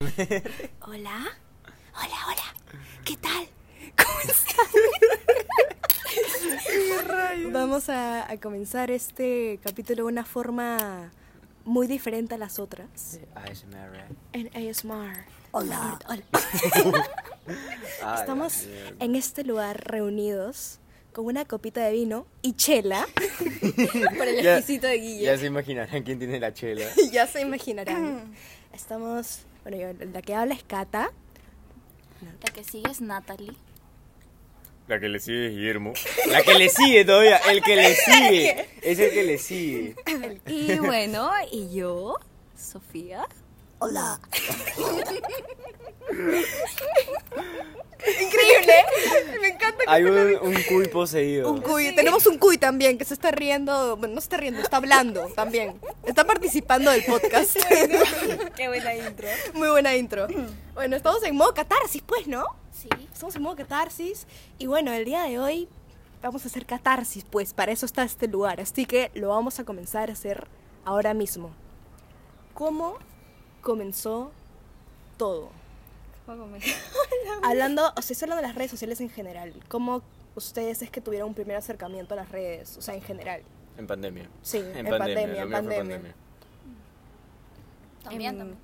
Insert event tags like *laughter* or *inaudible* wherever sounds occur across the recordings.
Hola. Hola, hola. ¿Qué tal? ¿Cómo están? Vamos a, a comenzar este capítulo de una forma muy diferente a las otras. ASMR. En ASMR. Hola. Hola. *laughs* Ah, Estamos en este lugar reunidos con una copita de vino y chela. *laughs* Por el Ya- exquisito de Guille. Ya se imaginarán quién tiene la chela. *laughs* ya se imaginarán. Estamos, bueno, yo- la que habla es Cata. La que sigue es Natalie. La que le sigue es Guillermo. La que le sigue todavía, el que le *laughs* sigue. Es el que le sigue. Y bueno, y yo, Sofía. Hola. *laughs* Increíble. Me encanta Hay un, un cuy poseído. Un cuy. Tenemos un cuy también que se está riendo. Bueno, no se está riendo, está hablando también. Está participando del podcast. *laughs* Qué buena intro. Muy buena intro. Bueno, estamos en modo catarsis, pues, ¿no? Sí. Estamos en modo catarsis. Y bueno, el día de hoy vamos a hacer catarsis, pues para eso está este lugar. Así que lo vamos a comenzar a hacer ahora mismo. ¿Cómo comenzó todo? *laughs* Hablando, o sea, estoy hablando de las redes sociales en general. ¿Cómo ustedes es que tuvieron un primer acercamiento a las redes? O sea, en general. En pandemia. Sí, en pandemia, en pandemia. También, En, también.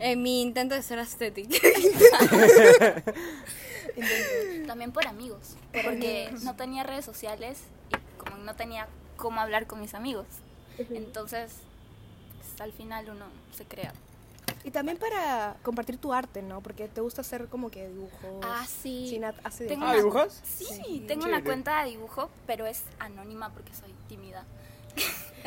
en mi intento de ser estética. *laughs* También por amigos. porque no tenía redes sociales y como no tenía cómo hablar con mis amigos. Entonces, pues, al final uno se crea. Y también para compartir tu arte, ¿no? Porque te gusta hacer como que dibujos. Ah, sí. Hace Tengo Ah, una- ¿dibujas? Sí, tengo una cuenta de dibujo, pero es anónima porque soy tímida.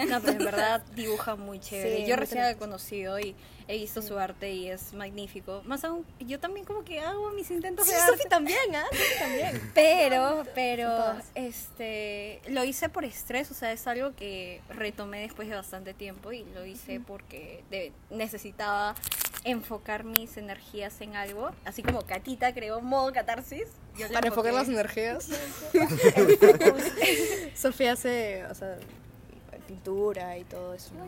No, pero en verdad dibuja muy chévere. Sí, yo recién la he conocido y he visto su arte y es magnífico. Más aún, yo también como que hago mis intentos Sí, de arte. También, ¿ah? Sofi *laughs* también. *laughs* Pero, pero, este, lo hice por estrés, o sea, es algo que retomé después de bastante tiempo y lo hice porque de- necesitaba enfocar mis energías en algo, así como Catita creó modo catarsis. yo Para enfocar las energías. *laughs* Sofía hace, o sea, pintura y todo eso. ¿no?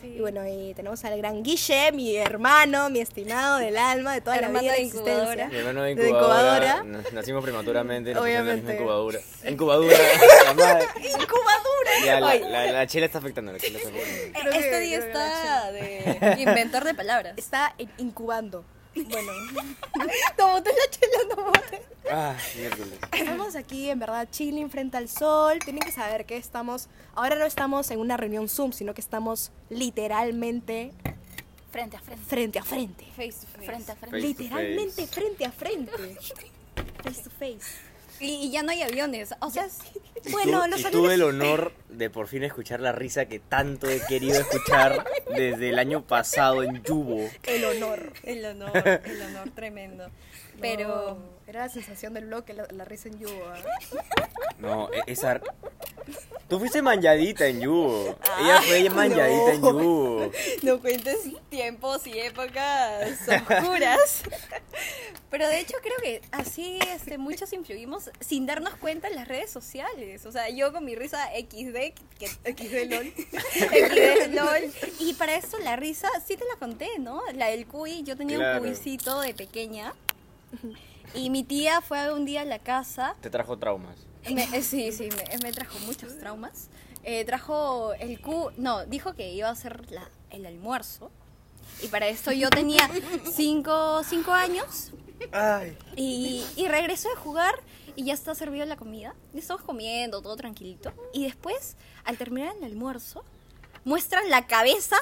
Sí. Y bueno, y tenemos al gran Guille, mi hermano, mi estimado del alma, de toda la vida de de existencia. incubadora. Mi hermano de De incubadora. incubadora. N- Nacimos prematuramente. nos pusieron en la misma Obviamente. incubadora. Incubadura. *laughs* la madre. ¡Incubadura! Ya, la, la, la chela está afectando. La chela está afectando. Este día está de *laughs* inventor de palabras. Está en- incubando. Bueno. *laughs* no botes la chela, no botes. Ah, miércoles. Estamos aquí, en verdad, chilling frente al sol. Tienen que saber que estamos. Ahora no estamos en una reunión Zoom, sino que estamos literalmente Frente a frente. frente a frente. Face to face. Frente a frente. Face to Literalmente face. frente a frente. Face to face. Y, y ya no hay aviones. O sea, *laughs* Y Bueno, tu- los y aviones- tuve el honor de por fin escuchar la risa que tanto he querido escuchar desde el año pasado en Yubo. El honor. el honor, el honor tremendo. Pero era la sensación del bloque, la, la risa en Yugo. ¿ah? *laughs* No, e- esa. Tú fuiste manjadita en Yubo. Ella fue manjadita en no. Yubo. no cuentes tiempos y épocas oscuras. *laughs* Pero de hecho creo que así este, muchos influimos sin darnos cuenta en las redes sociales. O sea, yo con mi risa XD, que XD LOL. *laughs* XD LOL. Y para esto la risa, sí te la conté, ¿no? La del cuy, yo tenía Claro. un cuycito de pequeña. Y mi tía fue un día a la casa Te trajo traumas. me- eh, sí, sí, me, me trajo muchos traumas. Eh, trajo el Q, no, dijo que iba a hacer la, el almuerzo. Y para esto yo tenía cinco, cinco años Ay. y, y regresó de jugar y ya está servida la comida. Y estamos comiendo, todo tranquilito. Y después, al terminar el almuerzo, muestran la cabeza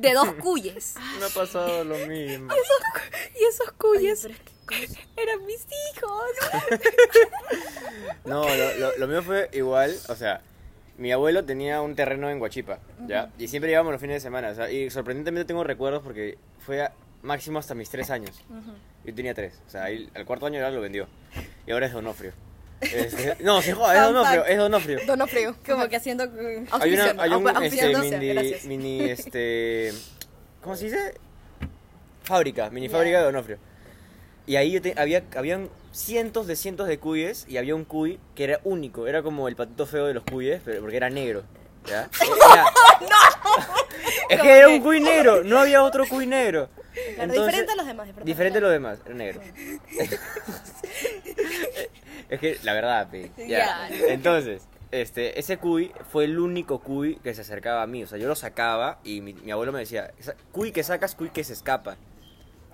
de dos cuyes. *laughs* Me ha pasado lo mismo. *laughs* Y esos cuyes *laughs* eran mis hijos. *laughs* No, lo, lo, lo mío fue igual, o sea, mi abuelo tenía un terreno en Huachipa, ¿ya? Y siempre íbamos los fines de semana, o sea, y sorprendentemente tengo recuerdos porque fue a- máximo hasta mis tres años. Yo tenía tres, o sea, ahí, al cuarto año ya lo vendió. Y ahora es Donofrio. Este, no, se joda, es Donofrio, es Donofrio. Donofrio. *laughs* Como que haciendo... Hay, una, hay un este, mini, mini, este, ¿cómo se dice? Fábrica, mini fábrica de Donofrio. Y ahí yo te- había, habían cientos de cientos de cuyes y había un cuy que era único, era como el patito feo de los cuyes, pero porque era negro. ¿Ya? *laughs* Era- Es que era un cuy negro, no había otro cuy negro. Claro, Entonces- diferente a los demás. Diferente, Diferente a los demás, era negro. *laughs* es que, la verdad, pe, ya. Entonces, este, ese cuy fue el único cuy que se acercaba a mí. O sea, yo lo sacaba y mi, mi abuelo me decía, "Esa- cuy que sacas, cuy que se escapa.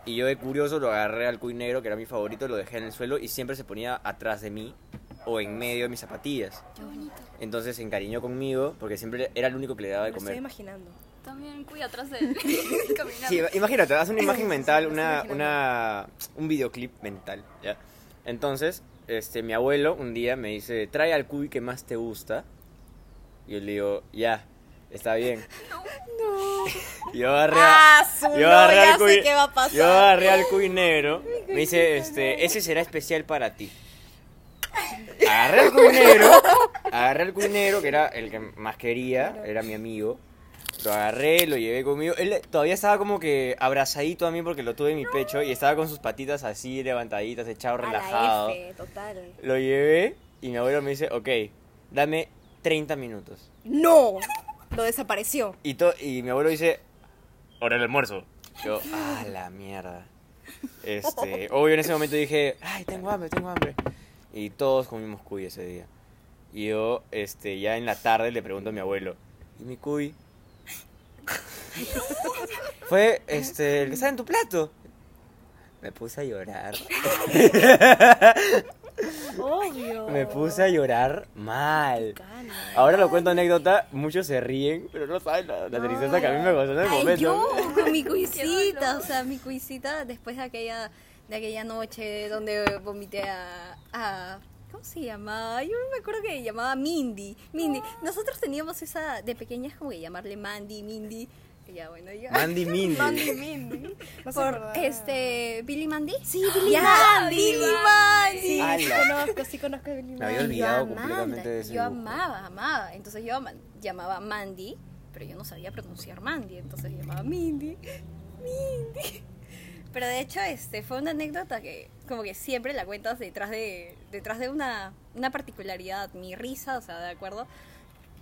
Y yo de curioso lo agarré al cuy negro, que era mi favorito, lo dejé en el suelo y siempre se ponía atrás de mí o en medio de mis zapatillas. Qué bonito. Entonces se encariñó conmigo porque siempre era el único que le daba de Me estoy comer. imaginando. También cuida atrás de *laughs* él. *laughs* Caminando. Sí, imagínate, haz una imagen mental, estoy una, una, un videoclip mental, ¿ya? Entonces, este, mi abuelo un día me dice, trae al cuy que más te gusta. Y yo le digo, ya, está bien. No. *laughs* Yo agarré, Ah, yo no, agarré ya al cuy, qué va a pasar. yo agarré al cuy negro. Me dice, este, ese será especial para ti. Agarré al cuy negro, agarré al cuy negro, que era el que más quería, era mi amigo. Lo agarré, lo llevé conmigo. Él todavía estaba como que abrazadito a mí porque lo tuve en mi pecho y estaba con sus patitas así levantaditas, echado A relajado. la F, total. Lo llevé y mi abuelo me dice, ok, dame 30 minutos. ¡No! Lo desapareció. Y, to- y mi abuelo dice, hora del almuerzo. Yo, *laughs* ah, la mierda. Este, obvio en ese momento dije, ay, tengo hambre, tengo hambre. Y todos comimos cuy ese día. Y yo, este, ya en la tarde le pregunto a mi abuelo, ¿y mi cuy? *laughs* Fue, este, el que estaba en tu plato. Me puse a llorar. *laughs* Obvio. Me puse a llorar mal. Ahora lo cuento anécdota, muchos se ríen, pero no saben la, la tristeza que a mí me causó en el Ay, momento. yo con mi *laughs* cuisita, o sea, mi cuisita después de aquella, de aquella noche donde vomité a, a- ¿cómo se llamaba? Yo me acuerdo que llamaba Mindy, Mindy. Nosotros teníamos esa de pequeñas como que llamarle Mandy, Mindy. Ya bueno, yo Mandy *laughs* Mindy. Mandy Mindy. *laughs* No por este Billy Mandy. Sí, Billy Ya, Mandy. Billy Mandy. Sí, sí conozco, sí conozco a Billy Me había Mandy. olvidado Yo amaba, completamente de ese Yo amaba, amaba. Entonces yo ama- llamaba Mandy, pero yo no sabía pronunciar Mandy, entonces llamaba Mindy, Mindy. Pero de hecho, este fue una anécdota que como que siempre la cuentas detrás de detrás de una, una particularidad, mi risa, o sea, de acuerdo,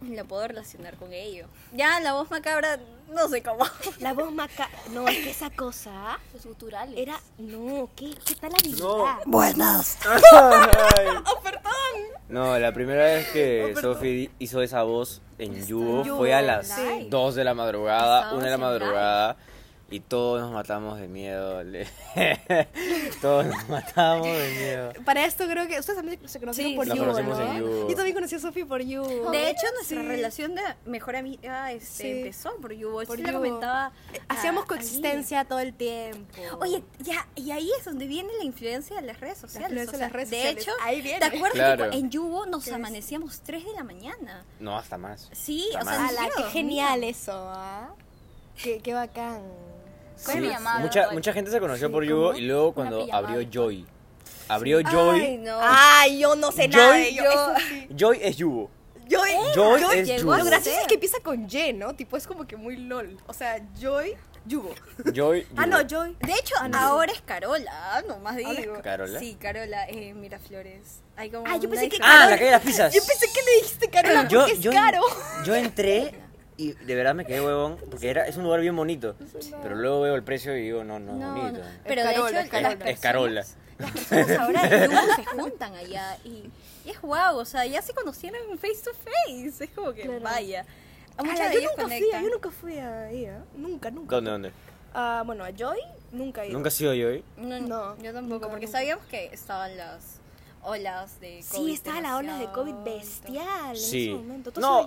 la puedo relacionar con ello. Ya la voz macabra, no sé cómo. *laughs* La voz maca... No, es que esa cosa Los guturales. era... No, ¿qué, qué tal habilidad? No. Buenas. *laughs* *laughs* ¡Oh, perdón! No, la primera vez que Oh. Sophie hizo esa voz en Yugo fue a las sí. 2 de la madrugada, Estábamos 1 de la en live. Y todos nos matamos de miedo. *laughs* todos nos matamos de miedo. Para esto creo que ustedes también se conocieron Sí, por You, ¿no? en You. Yo también conocí a Sophie por You. De hecho, nuestra Sí. relación de mejor amiga este, Sí. empezó por Yubo. Por Yubo. comentaba. Hacíamos a coexistencia todo el tiempo. Oye, ya, y ahí es donde viene la influencia de las redes sociales. influencia o de sea, las redes de sociales. hecho, Ahí viene. ¿te acuerdas Claro. que en Yubo nos amanecíamos 3 de la mañana? No, hasta más. Sí, Hasta o sea, más. qué genial eso, ¿ah? Qué, qué bacán. Fue Sí, mi llamada, mucha, Joy. mucha gente se conoció Sí, por Yugo y luego cuando abrió Joy. Abrió Joy. Ay, no. Ay, yo no sé Joy- nada de yo. yo- Eso sí. Joy es Yugo. Joy, Joy Joy es Yugo. a Lo gracioso es que empieza con Y, ¿no? Tipo, es como que muy lol. O sea, Joy, Yugo. Joy, Ah, Yugo. no, Joy. De hecho, Ah, no, ahora es Carola, ah, nomás digo. Ahora es ¿Carola? Sí, Carola, eh, Miraflores. Hay como Ah, yo pensé que diferencia. Ah, la calle de las pizzas. Yo pensé que le dijiste Carola yo, porque es yo, caro. yo entré y de verdad me quedé huevón porque era, es un lugar bien bonito. Pero luego veo el precio y digo, no, no, es No, bonito. no. Pero de hecho, es Carola. las Es Carola. Las personas ahora de Yugo se juntan allá y, y es guau, o sea, ya se conocieron face to face. Es como que Claro. vaya. A muchas Ala, de yo nunca fui, conectan. yo nunca fui ahí, ¿eh? Nunca, nunca. ¿Dónde, dónde? Ah, bueno, a Joy nunca he ido. Nunca he sido Joy. No, No, yo tampoco, nunca, porque nunca. sabíamos que estaban las olas de COVID. Sí, estaba la ola de COVID bestial Sí. en ese momento. ¿Tú No,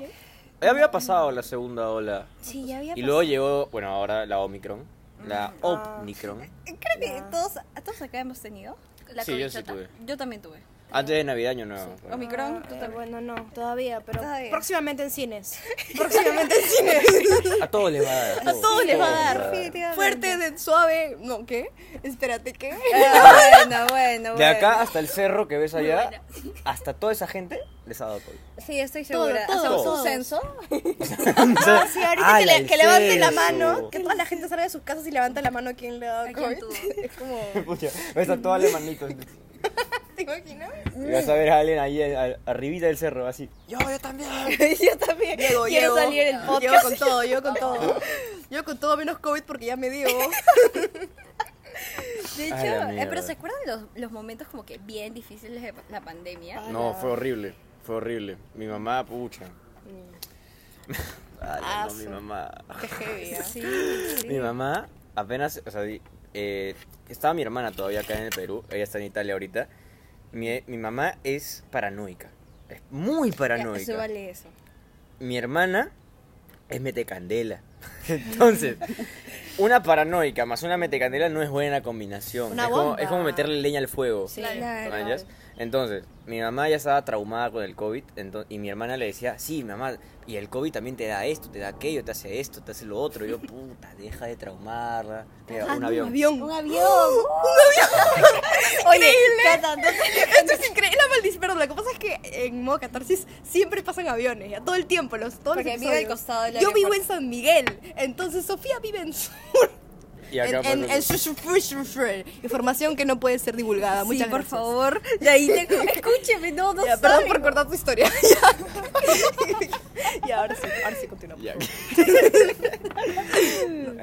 había pasado la segunda ola. Sí, ya había Y luego llegó, bueno, ahora la Omicron. La Ah. Omicron. Creo que todos, todos acá hemos tenido. La Sí, yo sí covichota. tuve. Yo también tuve. Antes de Navidad, año nuevo. Bueno. Omicron, Ah, bueno, no, todavía, pero Todavía. próximamente en cines. *laughs* Próximamente en cines. A todos les va a dar. A todos les va a dar. Fuerte, de, suave. No, ¿qué? Espérate, ¿qué? Ah, *laughs* bueno, bueno, De bueno. acá hasta el cerro que ves allá, buena. hasta toda esa gente les ha dado COVID. Sí, estoy Todo, segura. todo, Hacemos todo. un censo. *laughs* Ah, sí, ahorita que, ¡Hala, le- que levanten la mano, que toda la gente salga de sus casas y levanta la mano a quien le ha dado ¿A COVID. Es como, Pucha, ves a todas las manitos. *laughs* ¿te imaginas? Vas a ver a alguien ahí a- arribita del cerro, así. Yo, yo también. *laughs* yo también. Llego, Quiero llego. salir en el podcast. Yo con todo, yo con todo. *laughs* Yo con todo menos COVID porque ya me dio. De hecho, la eh, pero mierda. ¿se acuerdan los, los momentos como que bien difíciles de la pandemia? No, fue horrible. Fue horrible. Mi mamá, pucha. Ay, Ah, no, mi su- mamá. Qué heavy, ¿ah? Sí, sí. Mi mamá apenas, o sea, di- eh, estaba mi hermana todavía acá en el Perú, ella está en Italia ahorita. Mi, mi mamá es paranoica, es muy Ya, paranoica. se vale eso. Mi hermana es metecandela. *laughs* Entonces, una paranoica más una metecandela no es buena combinación. Una es, como, bomba. es como meterle leña al fuego. Sí, Claro. ¿Manchas? Entonces, mi mamá ya estaba traumada con el COVID y mi hermana le decía, sí, mamá, y el COVID también te da esto, te da aquello, te hace esto, te hace lo otro. Y yo, *laughs* puta, deja de traumarla. Mira, Ah, un avión. avión. Un avión. *laughs* *laughs* Oye, Cata, no Esto es increíble. La maldición. Perdón, lo que pasa es que en modo catarsis siempre pasan aviones, ya todo el tiempo, los, todos Porque los vive al episodios. costado del Yo vivo en. San Miguel, entonces Sofía vive en Sur. Y acá En, en, en. Información que no puede ser divulgada. Sí, Muchas por gracias. favor. De ahí te... *laughs* Escúcheme, no, no Ya, perdón por cortar tu historia. *laughs* *laughs* ya. ahora sí, ahora sí continuamos. Ya.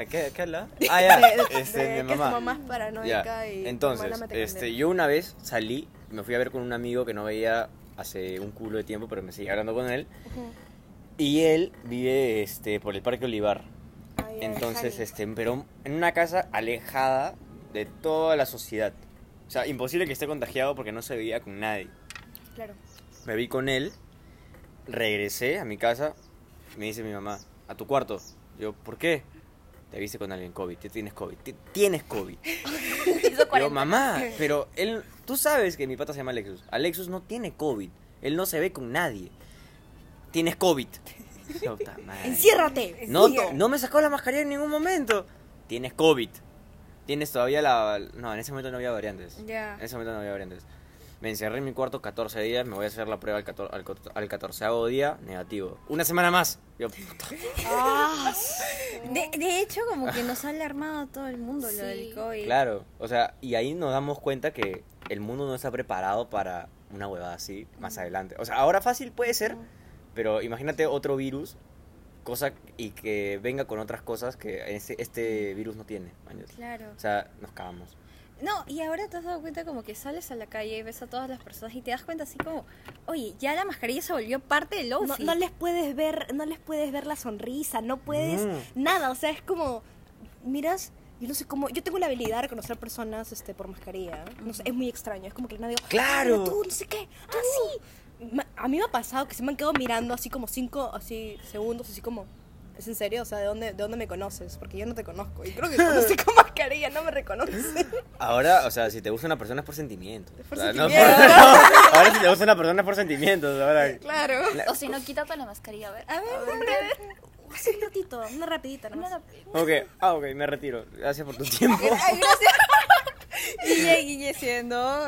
¿A ¿Qué, qué habla? Ah, ya, De- este, de mi que mamá. mamá es paranoica Ya, y Entonces, este, yo una vez salí, me fui a ver con un amigo que no veía hace un culo de tiempo, pero me seguía hablando con él. Y él vive este, por el Parque Olivar. Entonces, este, pero en una casa alejada de toda la sociedad. O sea, imposible que esté contagiado porque no se veía con nadie. Claro. Me vi con él, regresé a mi casa, me dice mi mamá, a tu cuarto. Yo, ¿por qué? Te viste con alguien COVID, tú tienes COVID, ti- tienes COVID. *laughs* Yo, 40. mamá, pero él, tú sabes que mi pata se llama Alexus. Alexus no tiene COVID, él no se ve con nadie. Tienes COVID. *laughs* Enciérrate. No, no me sacó la mascarilla en ningún momento. Tienes COVID. Tienes todavía la... No, en ese momento no había variantes. Ya. En ese momento no había variantes. Me encerré en mi cuarto 14 días, me voy a hacer la prueba al, 14, al, al 14 día, negativo. Una semana más. Yo, puta. Ah, De, de hecho, como que nos ha alarmado todo el mundo Sí. lo del COVID. Claro, o sea, y ahí nos damos cuenta que el mundo no está preparado para una huevada así más adelante. O sea, ahora fácil puede ser, pero imagínate otro virus, cosa y que venga con otras cosas que este, este virus no tiene. Claro. O sea, nos cagamos. No, y ahora te has dado cuenta como que sales a la calle y ves a todas las personas y te das cuenta así como, oye, ya la mascarilla se volvió parte del outfit. no les puedes ver, no les puedes ver la sonrisa, no puedes nada, o sea, es como miras, yo no sé cómo, yo tengo la habilidad de reconocer personas este por mascarilla, no sé, es muy extraño, es como que nadie ¡Claro! "Ah, tú no sé qué, ah sí. A mí me ha pasado que se me han quedado mirando así como cinco así segundos, así como ¿Es en serio? O sea, ¿de dónde, ¿de dónde me conoces? Porque yo no te conozco. Y creo que conocí con mascarilla, no me reconoces. Ahora, o sea, si te gusta una persona es por sentimiento. por O sea, no sentimiento. por- *laughs* no, ahora si te gusta una persona es por sentimientos. Ahora, Claro. O si no, quítate la mascarilla, a ver. A ver, A ver, a ver. Así un ratito, una rapidita nomás. ok, ah, ok, me retiro. Gracias por tu tiempo. Ay, gracias. *laughs* Guille, Guille siendo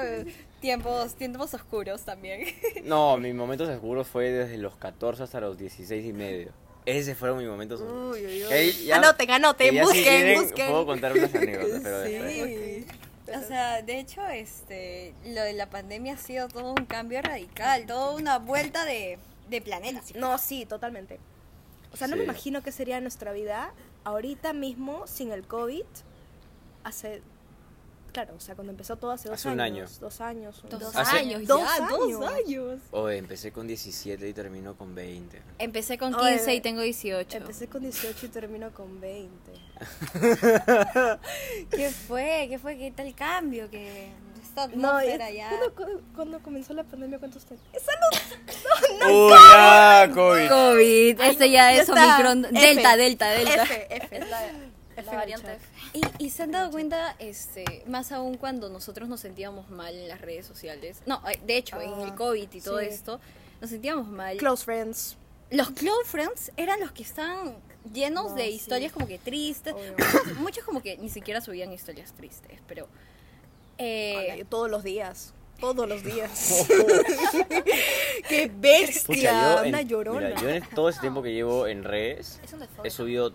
tiempos, tiempos oscuros también. *laughs* No, mi momento seguro fue desde los 14 hasta los 16 y medio. Ese fueron mis momentos seguros. Uy, uy, uy. Ya- Anoten, anoten, ya si busquen, quieren, busquen. Puedo contar unas anécdotas, pero Sí. después. O sea, de hecho, este, lo de la pandemia ha sido todo un cambio radical, toda una vuelta de, de planeta. No, sí, totalmente. O sea, no me imagino qué sería nuestra vida ahorita mismo sin el COVID. Hace. Claro, o sea, cuando empezó todo hace dos Hace un años. año. Dos años. un- Dos Hace- años, Dos ya, dos años. años. Oye, empecé con 17 y terminó con 20. Empecé con Oye, 15 y tengo 18. Empecé con 18 y termino con 20. *laughs* ¿Qué fue? ¿Qué fue? ¿Qué tal cambio? Que esta No, es- ya... ¿cuándo, cuándo- cuándo comenzó la pandemia? ¿Cuántos usted? ¡Uy, ya! COVID. COVID, este ya Ya es. Omicron. Delta, delta, delta. F, F. Es la, F la variante F. Y, y se han dado cuenta, este, más aún cuando nosotros nos sentíamos mal en las redes sociales. No, de hecho, en Ah, el COVID y todo sí. esto, nos sentíamos mal. Close friends. Los close friends eran los que estaban llenos No, de sí. historias como que tristes. Muchos, *coughs* muchos como que ni siquiera subían historias tristes, pero... eh, todos los días. Todos los días. *laughs* *laughs* ¡Qué bestia! Pucha, yo, en- Una llorona. mira, yo en todo ese tiempo que llevo en redes he subido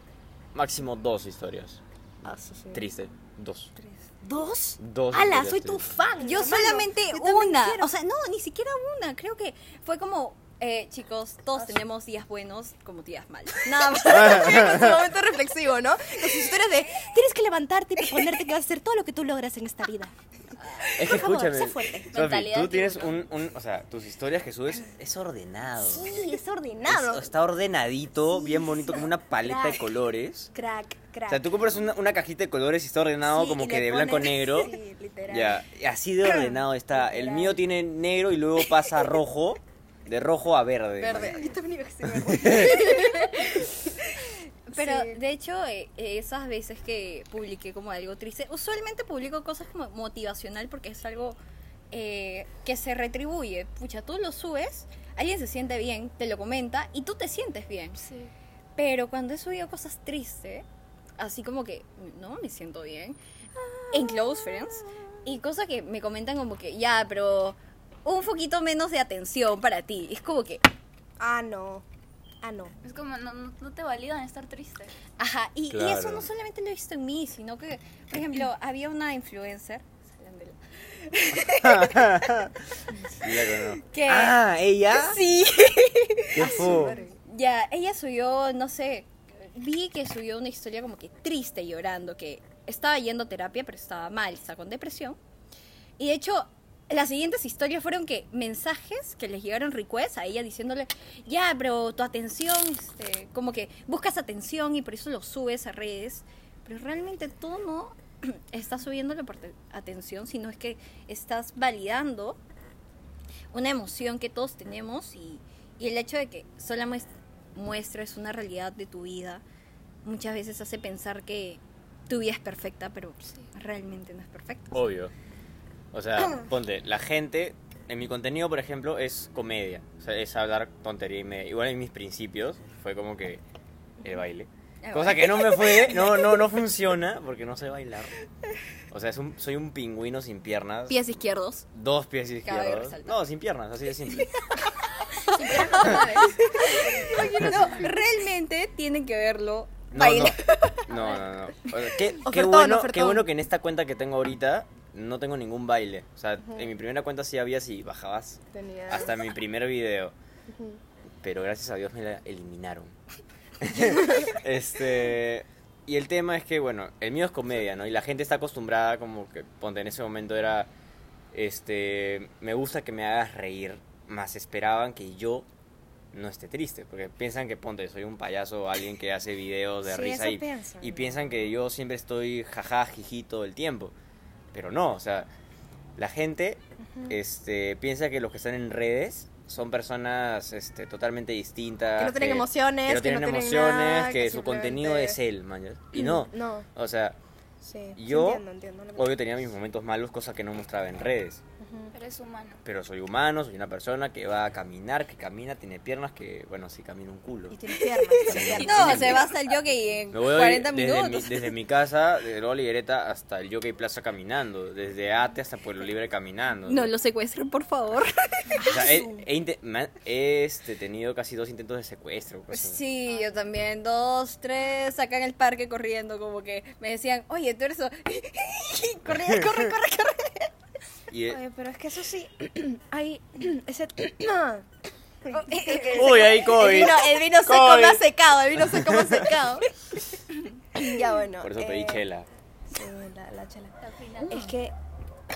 máximo dos historias. Ah. Triste. Dos. ¿Dos? Dos ¡Hala! Soy tu fan. Yo hermano. solamente Yo una, quiero. o sea, no, ni siquiera una, creo que fue como Eh, chicos, todos tenemos días buenos como días malos. *laughs* Nada más. Su *laughs* momento reflexivo, ¿no? Con sus historias de tienes que levantarte y proponerte que vas a hacer todo lo que tú logras en esta vida. Es que favor, escúchame, fuerte. Tú tienes un, un, o sea, tus historias que subes es ordenado. Sí, es Es- ordenado. está ordenadito, bien bonito, como una paleta de colores. Crack, crack. O sea, tú compras una, una cajita de colores y está ordenado Sí, como que de pones- blanco-negro. *laughs* Sí, literal. Ya, y así de ordenado está. El mío tiene negro y luego pasa a rojo, de rojo a verde. Verde. Yo también iba a decir verde. *laughs* Pero Sí. de hecho, eh, eh, esas veces que publiqué como algo triste, usualmente publico cosas como motivacional porque es algo eh, que se retribuye. Pucha, tú lo subes, alguien se siente bien, te lo comenta y tú te sientes bien. Sí. Pero cuando he subido cosas tristes, así como que no me siento bien, en Close Friends, y cosas que me comentan como que ya, pero un poquito menos de atención para ti. Es como que, Ah, no. Ah, no. Es como, no, no, no te validan estar triste. Ajá, y, y Claro. eso no solamente lo he visto en mí, sino que, por ejemplo, *clears throat* había una influencer Sí, la conozco. *laughs* que... Ah, ¿ella? Sí. ¿Qué fue? Ya, ella subió, no sé, vi que subió una historia como que triste, llorando, que estaba yendo a terapia, pero estaba mal, estaba con depresión. Y de hecho, las siguientes historias fueron que mensajes que les llegaron requests a ella diciéndole, ya, pero tu atención, este, como que buscas atención y por eso lo subes a redes. Pero realmente tú no *clears throat* estás subiéndole por te- atención, sino es que estás validando una emoción que todos tenemos y, y el hecho de que sola muest- muestres una realidad de tu vida muchas veces hace pensar que tu vida es perfecta, pero realmente no es perfecta. Obvio. O sea, *clears throat* ponte, la gente, en mi contenido, por ejemplo, es comedia. O sea, es hablar tontería y media. Igual en mis principios fue como que el baile. Cosa que no me fue, no, no, no *laughs* funciona porque no sé bailar. O sea, es un- soy un pingüino sin piernas. Pies izquierdos. Dos pies izquierdos. No, sin piernas, así de simple. *laughs* *laughs* No, realmente tienen que verlo. No, bailar. no. No, no, no. Qué, qué bueno, qué bueno que en esta cuenta que tengo ahorita no tengo ningún baile. O sea, en mi primera cuenta sí había si bajabas Tenía... hasta mi primer video. Pero gracias a Dios me la eliminaron. *laughs* este. Y el tema es que, bueno, el mío es comedia, ¿no? Y la gente está acostumbrada, como que, ponte, en ese momento era. Este. Me gusta que me hagas reír. Más esperaban que yo no esté triste. Porque piensan que, ponte, soy un payaso o alguien que hace videos de Sí, risa y, piensan. y piensan que yo siempre estoy jaja, jiji todo el tiempo. Pero no, o sea, la gente este, piensa que los que están en redes son personas este, totalmente distintas. Que no tienen emociones, que no que tienen emociones, nada, que, que su contenido es él, man. Y no, *clears throat* No, o sea, sí. yo, Entiendo, entiendo. obvio tenía mis momentos malos, cosas que no mostraba en redes. Pero es humano. Pero soy humano, soy una persona que va a caminar, que camina, tiene piernas, que, bueno, sí camina un culo. Y tiene piernas. tiene *laughs* piernas. No, se va hasta el jockey en Me voy 40 desde mi, minutos. desde mi casa, de Lola hasta el Jockey Plaza caminando. Desde Ate hasta Pueblo Libre caminando. No lo secuestren, por favor. O sea, he, *laughs* este, tenido casi dos intentos de secuestro. cosas. Sí, yo también. Dos, tres, acá en el parque corriendo, como que me decían, oye, tú eres... o-". *laughs* corre, corre, corre, corre. Y, eh, Oye, pero es que eso sí, *clears throat* hay *clears throat* ese... *clears throat* Uy, ahí COVID. El vino, el vino seco COVID. me ha secado, el vino seco me ha secado. *laughs* ya bueno. Por eso pedí eh, chela. Sí, la, la chela. Es que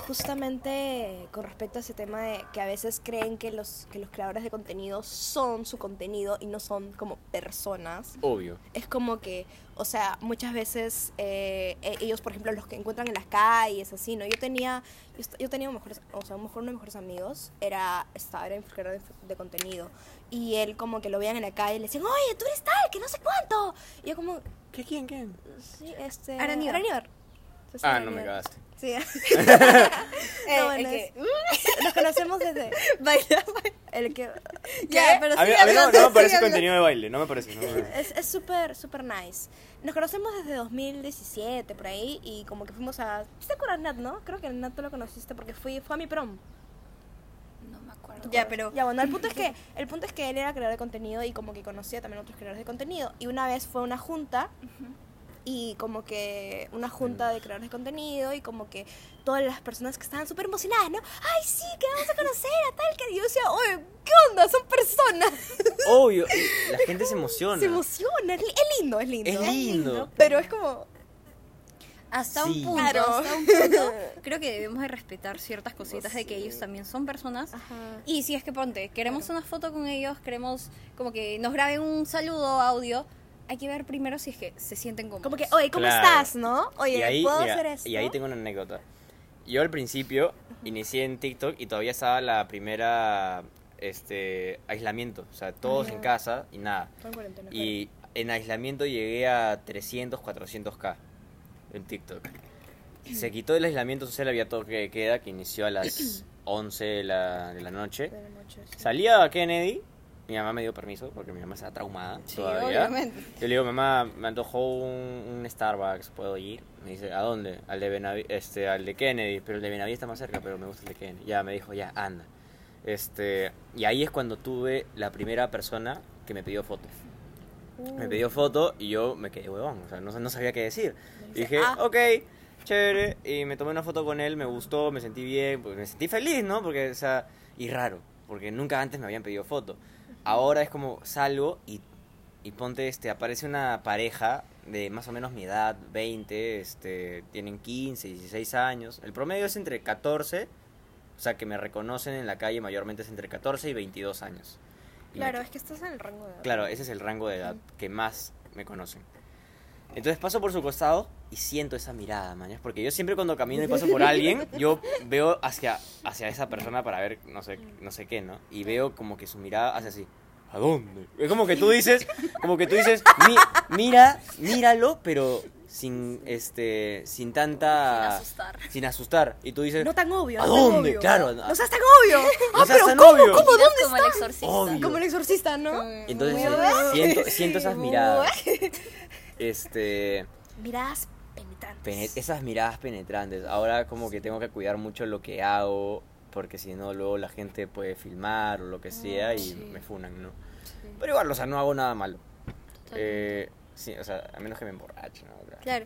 justamente con respecto a ese tema de que a veces creen que los, que los creadores de contenido son su contenido y no son como personas. Obvio. Es como que, o sea, muchas veces eh, eh, ellos, por ejemplo, los que encuentran en las calles, así, ¿no? Yo tenía, yo, tenía un mejores, o sea, un mejor, uno de mis mejores amigos era, estaba, era creador de, de contenido. Y él como que lo veían en la calle y le decían, oye, tú eres tal, que no sé cuánto. Y yo como, ¿Qué, quién, quién? sí, este... Arañor. Arañor. Entonces, Ah, no me cagaste. Sí. *laughs* *laughs* Eh, No, el no que- *laughs* Nos conocemos desde Baila, el que... Ya, pero A mí, a mí no, no me parece hablando. contenido de baile, no me parece. no me parece. Es es súper, súper nice. Nos conocemos desde 2017, por ahí, y como que fuimos a... ¿Te acuerdas, Nat, no? Creo que Nat tú lo conociste porque fui, fue a mi prom. No me acuerdo. Ya, pero... Ya, bueno, el punto es que el punto es que él era creador de contenido y como que conocía también otros creadores de contenido. Y una vez fue a una junta y como que una junta de creadores de contenido y como que todas las personas que estaban súper emocionadas, ¿no? Ay, sí, que vamos a conocer a tal que yo decía, oye, ¿qué onda? Son personas. *laughs* Obvio, la gente se emociona. Se emociona, es, li- es lindo, es lindo. Es lindo. Pero es como, Hasta Sí. un punto, Claro. hasta un punto, *laughs* creo que debemos de respetar ciertas cositas de que ellos también son personas. Ajá. Y si es que ponte, queremos una foto con ellos, queremos como que nos graben un saludo audio, hay que ver primero si es que se sienten cómodos. como que, oye, ¿cómo Claro. estás, no? Oye, y ahí, ¿puedo mira, hacer esto? Y ahí tengo una anécdota. Yo al principio inicié en TikTok y todavía estaba la primera este aislamiento, o sea, todos en casa y nada. Fue en cuarentena, Y en aislamiento llegué a 300, 400k en TikTok. Se *clears throat* quitó el aislamiento social, había toque de queda que inició a las *clears throat* 11 de la, de la noche. de la noche, sí. Salía a Kennedy, mi mamá me dio permiso porque mi mamá está traumada Sí, todavía. obviamente. Yo le digo, mamá, me antojó un, un Starbucks, ¿puedo ir? Me dice, ¿a dónde? Al de, Benavi- este, al de Kennedy, pero el de Benaví está más cerca, pero me gusta el de Kennedy. Ya, me dijo, ya, anda. Este, y ahí es cuando tuve la primera persona que me pidió fotos. Me pidió foto y yo me quedé huevón, o sea, no, no sabía qué decir. Y dije, "Ah". ok, chévere, y me tomé una foto con él, me gustó, me sentí bien, pues me sentí feliz, ¿no? Porque, o sea, y raro, porque nunca antes me habían pedido foto. Ahora es como salgo y, y ponte, este, aparece una pareja de más o menos mi edad, 20, este, tienen 15, 16 años. El promedio es entre 14, o sea, que me reconocen en la calle mayormente es entre 14 y 22 años. Y me Claro, es que estás en el rango de edad. Claro, ese es el rango de edad que más me conocen. Entonces paso por su costado y siento esa mirada, mañas, porque yo siempre cuando camino y paso por *laughs* alguien, yo veo hacia, hacia esa persona para ver no sé, no sé qué, ¿no? Y veo como que su mirada hace así. ¿A dónde? Es como que tú dices, como que tú dices, "Mi- mira, míralo, pero sin este sin tanta Sin asustar. sin asustar. Y tú dices, No tan obvio. ¿A no dónde? obvio. Claro. No seas tan obvio. No ah, pero tan ¿cómo? obvio. ¿Cómo? ¿Dónde como el está? exorcista. Obvio. Como el exorcista, ¿no? Entonces siento, siento esas miradas. Este Miradas penetrantes. Pene- esas miradas penetrantes. Ahora como que tengo que cuidar mucho lo que hago, porque si no luego la gente puede filmar o lo que sea y sí. me funan, ¿no? Pero igual, o sea, no hago nada malo. Eh, sí, o sea, a menos que me emborrache, ¿no? Claro.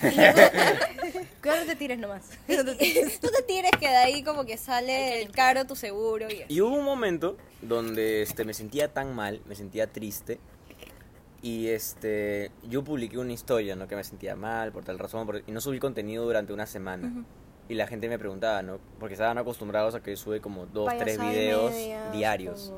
Cuidado, *laughs* *laughs* no te tires nomás. *laughs* Tú te tires que de ahí como que sale el caro tu seguro y Y hubo un momento donde este, me sentía tan mal, me sentía triste. Y este, yo publiqué una historia, ¿no? Que me sentía mal por tal razón. por- y no subí contenido durante una semana. Y la gente me preguntaba, ¿no? Porque estaban acostumbrados a que yo sube como dos, tres Payasada videos media, diarios.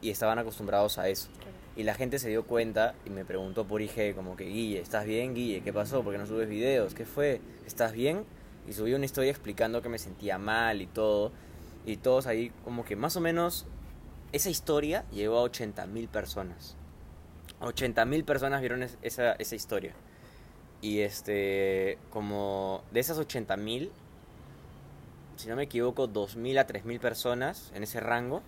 Y estaban acostumbrados a eso. Claro. Y la gente se dio cuenta y me preguntó por IG, como que, Guille, ¿estás bien, Guille? ¿Qué pasó? ¿Por qué no subes videos? ¿Qué fue? ¿Estás bien? Y subí una historia explicando que me sentía mal y todo. Y todos ahí, como que más o menos, esa historia llegó a 80 mil personas. 80 mil personas vieron es- esa, esa historia. Y este, como de esas 80 mil, si no me equivoco, 2 mil a 3 mil personas en ese rango,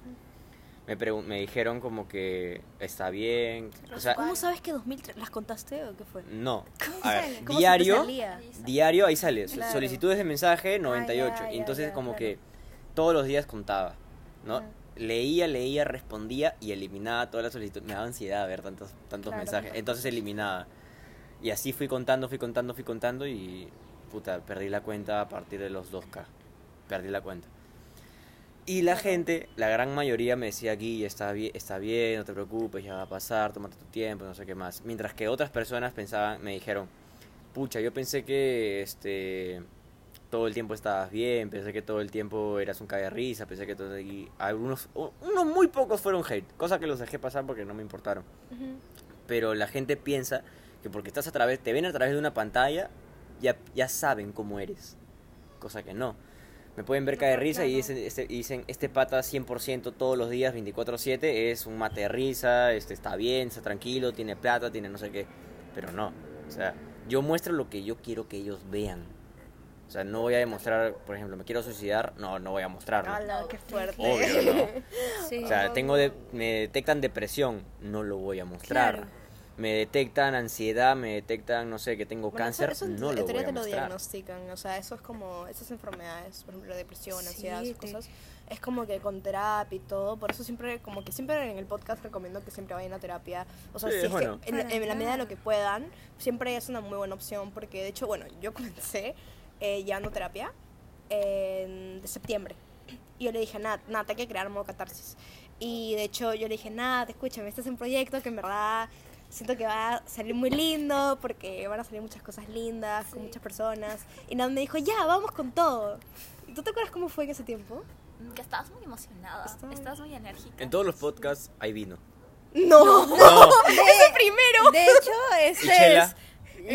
me, pregun- me dijeron como que está bien. O sea, ¿Cómo sabes que 2000 las contaste o qué fue? no. *laughs* ¿Cómo A ver? ¿Cómo diario, salía? diario ahí sale. Claro. Solicitudes de mensaje 98. Ah, ya, y ya, entonces ya, como claro. que todos los días contaba, ¿no? Leía, leía, respondía y eliminaba todas las solicitudes. Me daba ansiedad ver tantos, tantos Claro. mensajes. Entonces eliminaba. Y así fui contando, fui contando, fui contando y puta, perdí la cuenta a partir de los 2K. Perdí la cuenta. Y la gente, la gran mayoría me decía, Guille, está bien, está bien, no te preocupes, ya va a pasar, tómate tu tiempo, no sé qué más. Mientras que otras personas pensaban, me dijeron, pucha, yo pensé que este todo el tiempo estabas bien, pensé que todo el tiempo eras un cague de risa, pensé que todo y algunos, unos muy pocos fueron hate, cosa que los dejé pasar porque no me importaron. Pero la gente piensa que porque estás a través, te ven a través de una pantalla, ya, ya saben cómo eres. Cosa que no. Me pueden ver caer de risa y dicen, este, y dicen, este pata 100% todos los días, 24/7, es un mate de risa, este, está bien, está tranquilo, tiene plata, tiene no sé qué. Pero no. O sea, yo muestro lo que yo quiero que ellos vean. O sea, no voy a demostrar, por ejemplo, me quiero suicidar, no, no voy a mostrarlo. Ala, qué fuerte. Obvio, ¿no? Sí. O sea, tengo de- me detectan depresión, no lo voy a mostrar. Claro. me detectan ansiedad, me detectan, no sé, que tengo Bueno, cáncer, eso, eso no lo voy teoría a te lo mostrar. diagnostican, o sea, eso es como esas enfermedades, por ejemplo, depresión, Sí, ansiedad, esas te- cosas, es como que con terapia y todo, por eso siempre, como que siempre en el podcast recomiendo que siempre vayan a terapia, o sea, Sí, si es bueno. que en, en la medida de lo que puedan, siempre es una muy buena opción, porque de hecho, bueno, yo *laughs* comencé eh, llevando terapia en de septiembre, y yo le dije, nada, nada, hay que crear modo catarsis, y de hecho yo le dije, nada, escúchame, este es un proyecto que en verdad siento que va a salir muy lindo porque van a salir muchas cosas lindas con muchas personas. Y Nat me dijo, ya, vamos con todo. ¿Y tú te acuerdas cómo fue en ese tiempo? Que estabas muy emocionada, Estaba- estabas muy enérgica. En todos los podcasts hay vino. No, No. *laughs* ese primero. De hecho, este ¿Y chela? es...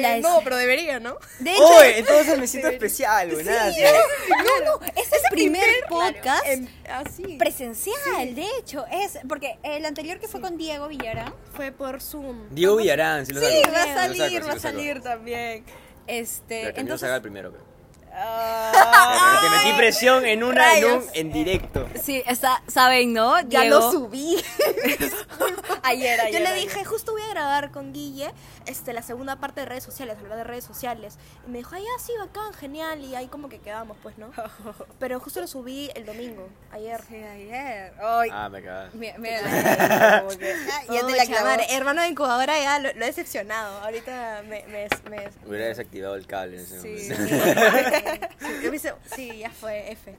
la Eh, no, pero debería, ¿no? De hecho, Oye, entonces me siento especial, güey. Nada, sí. *laughs* no, no, es el primer podcast así. presencial, de hecho, es porque el anterior que fue con Diego Villarán, Fue por Zoom. Diego Villarán, si lo sí, saco. va a Sí saco, salir, sí va a salir también. Este, Pero que no entonces, se haga el primero, pero. Ah, Te metí presión en una, en un, en directo. sí, está, saben, ¿no? Ya Diego, lo subí. *laughs* ayer, ayer. Yo le ayer. dije, justo voy a grabar con Guille este, la segunda parte de redes sociales, hablar de redes sociales. Y me dijo, ay, ah, sí, bacán, genial. Y ahí como que quedamos, pues, ¿no? *laughs* Pero justo lo subí el domingo, ayer. Sí, ayer. Ay, Ah, me cagas. mira, mira, como que- *laughs* ah, ya te la Hermano de incubadora ya lo, lo he decepcionado. Ahorita me... me, me- Hubiera desactivado el cable en ese Sí. momento. Sí, *laughs* yo me hice- sí, ya fue F.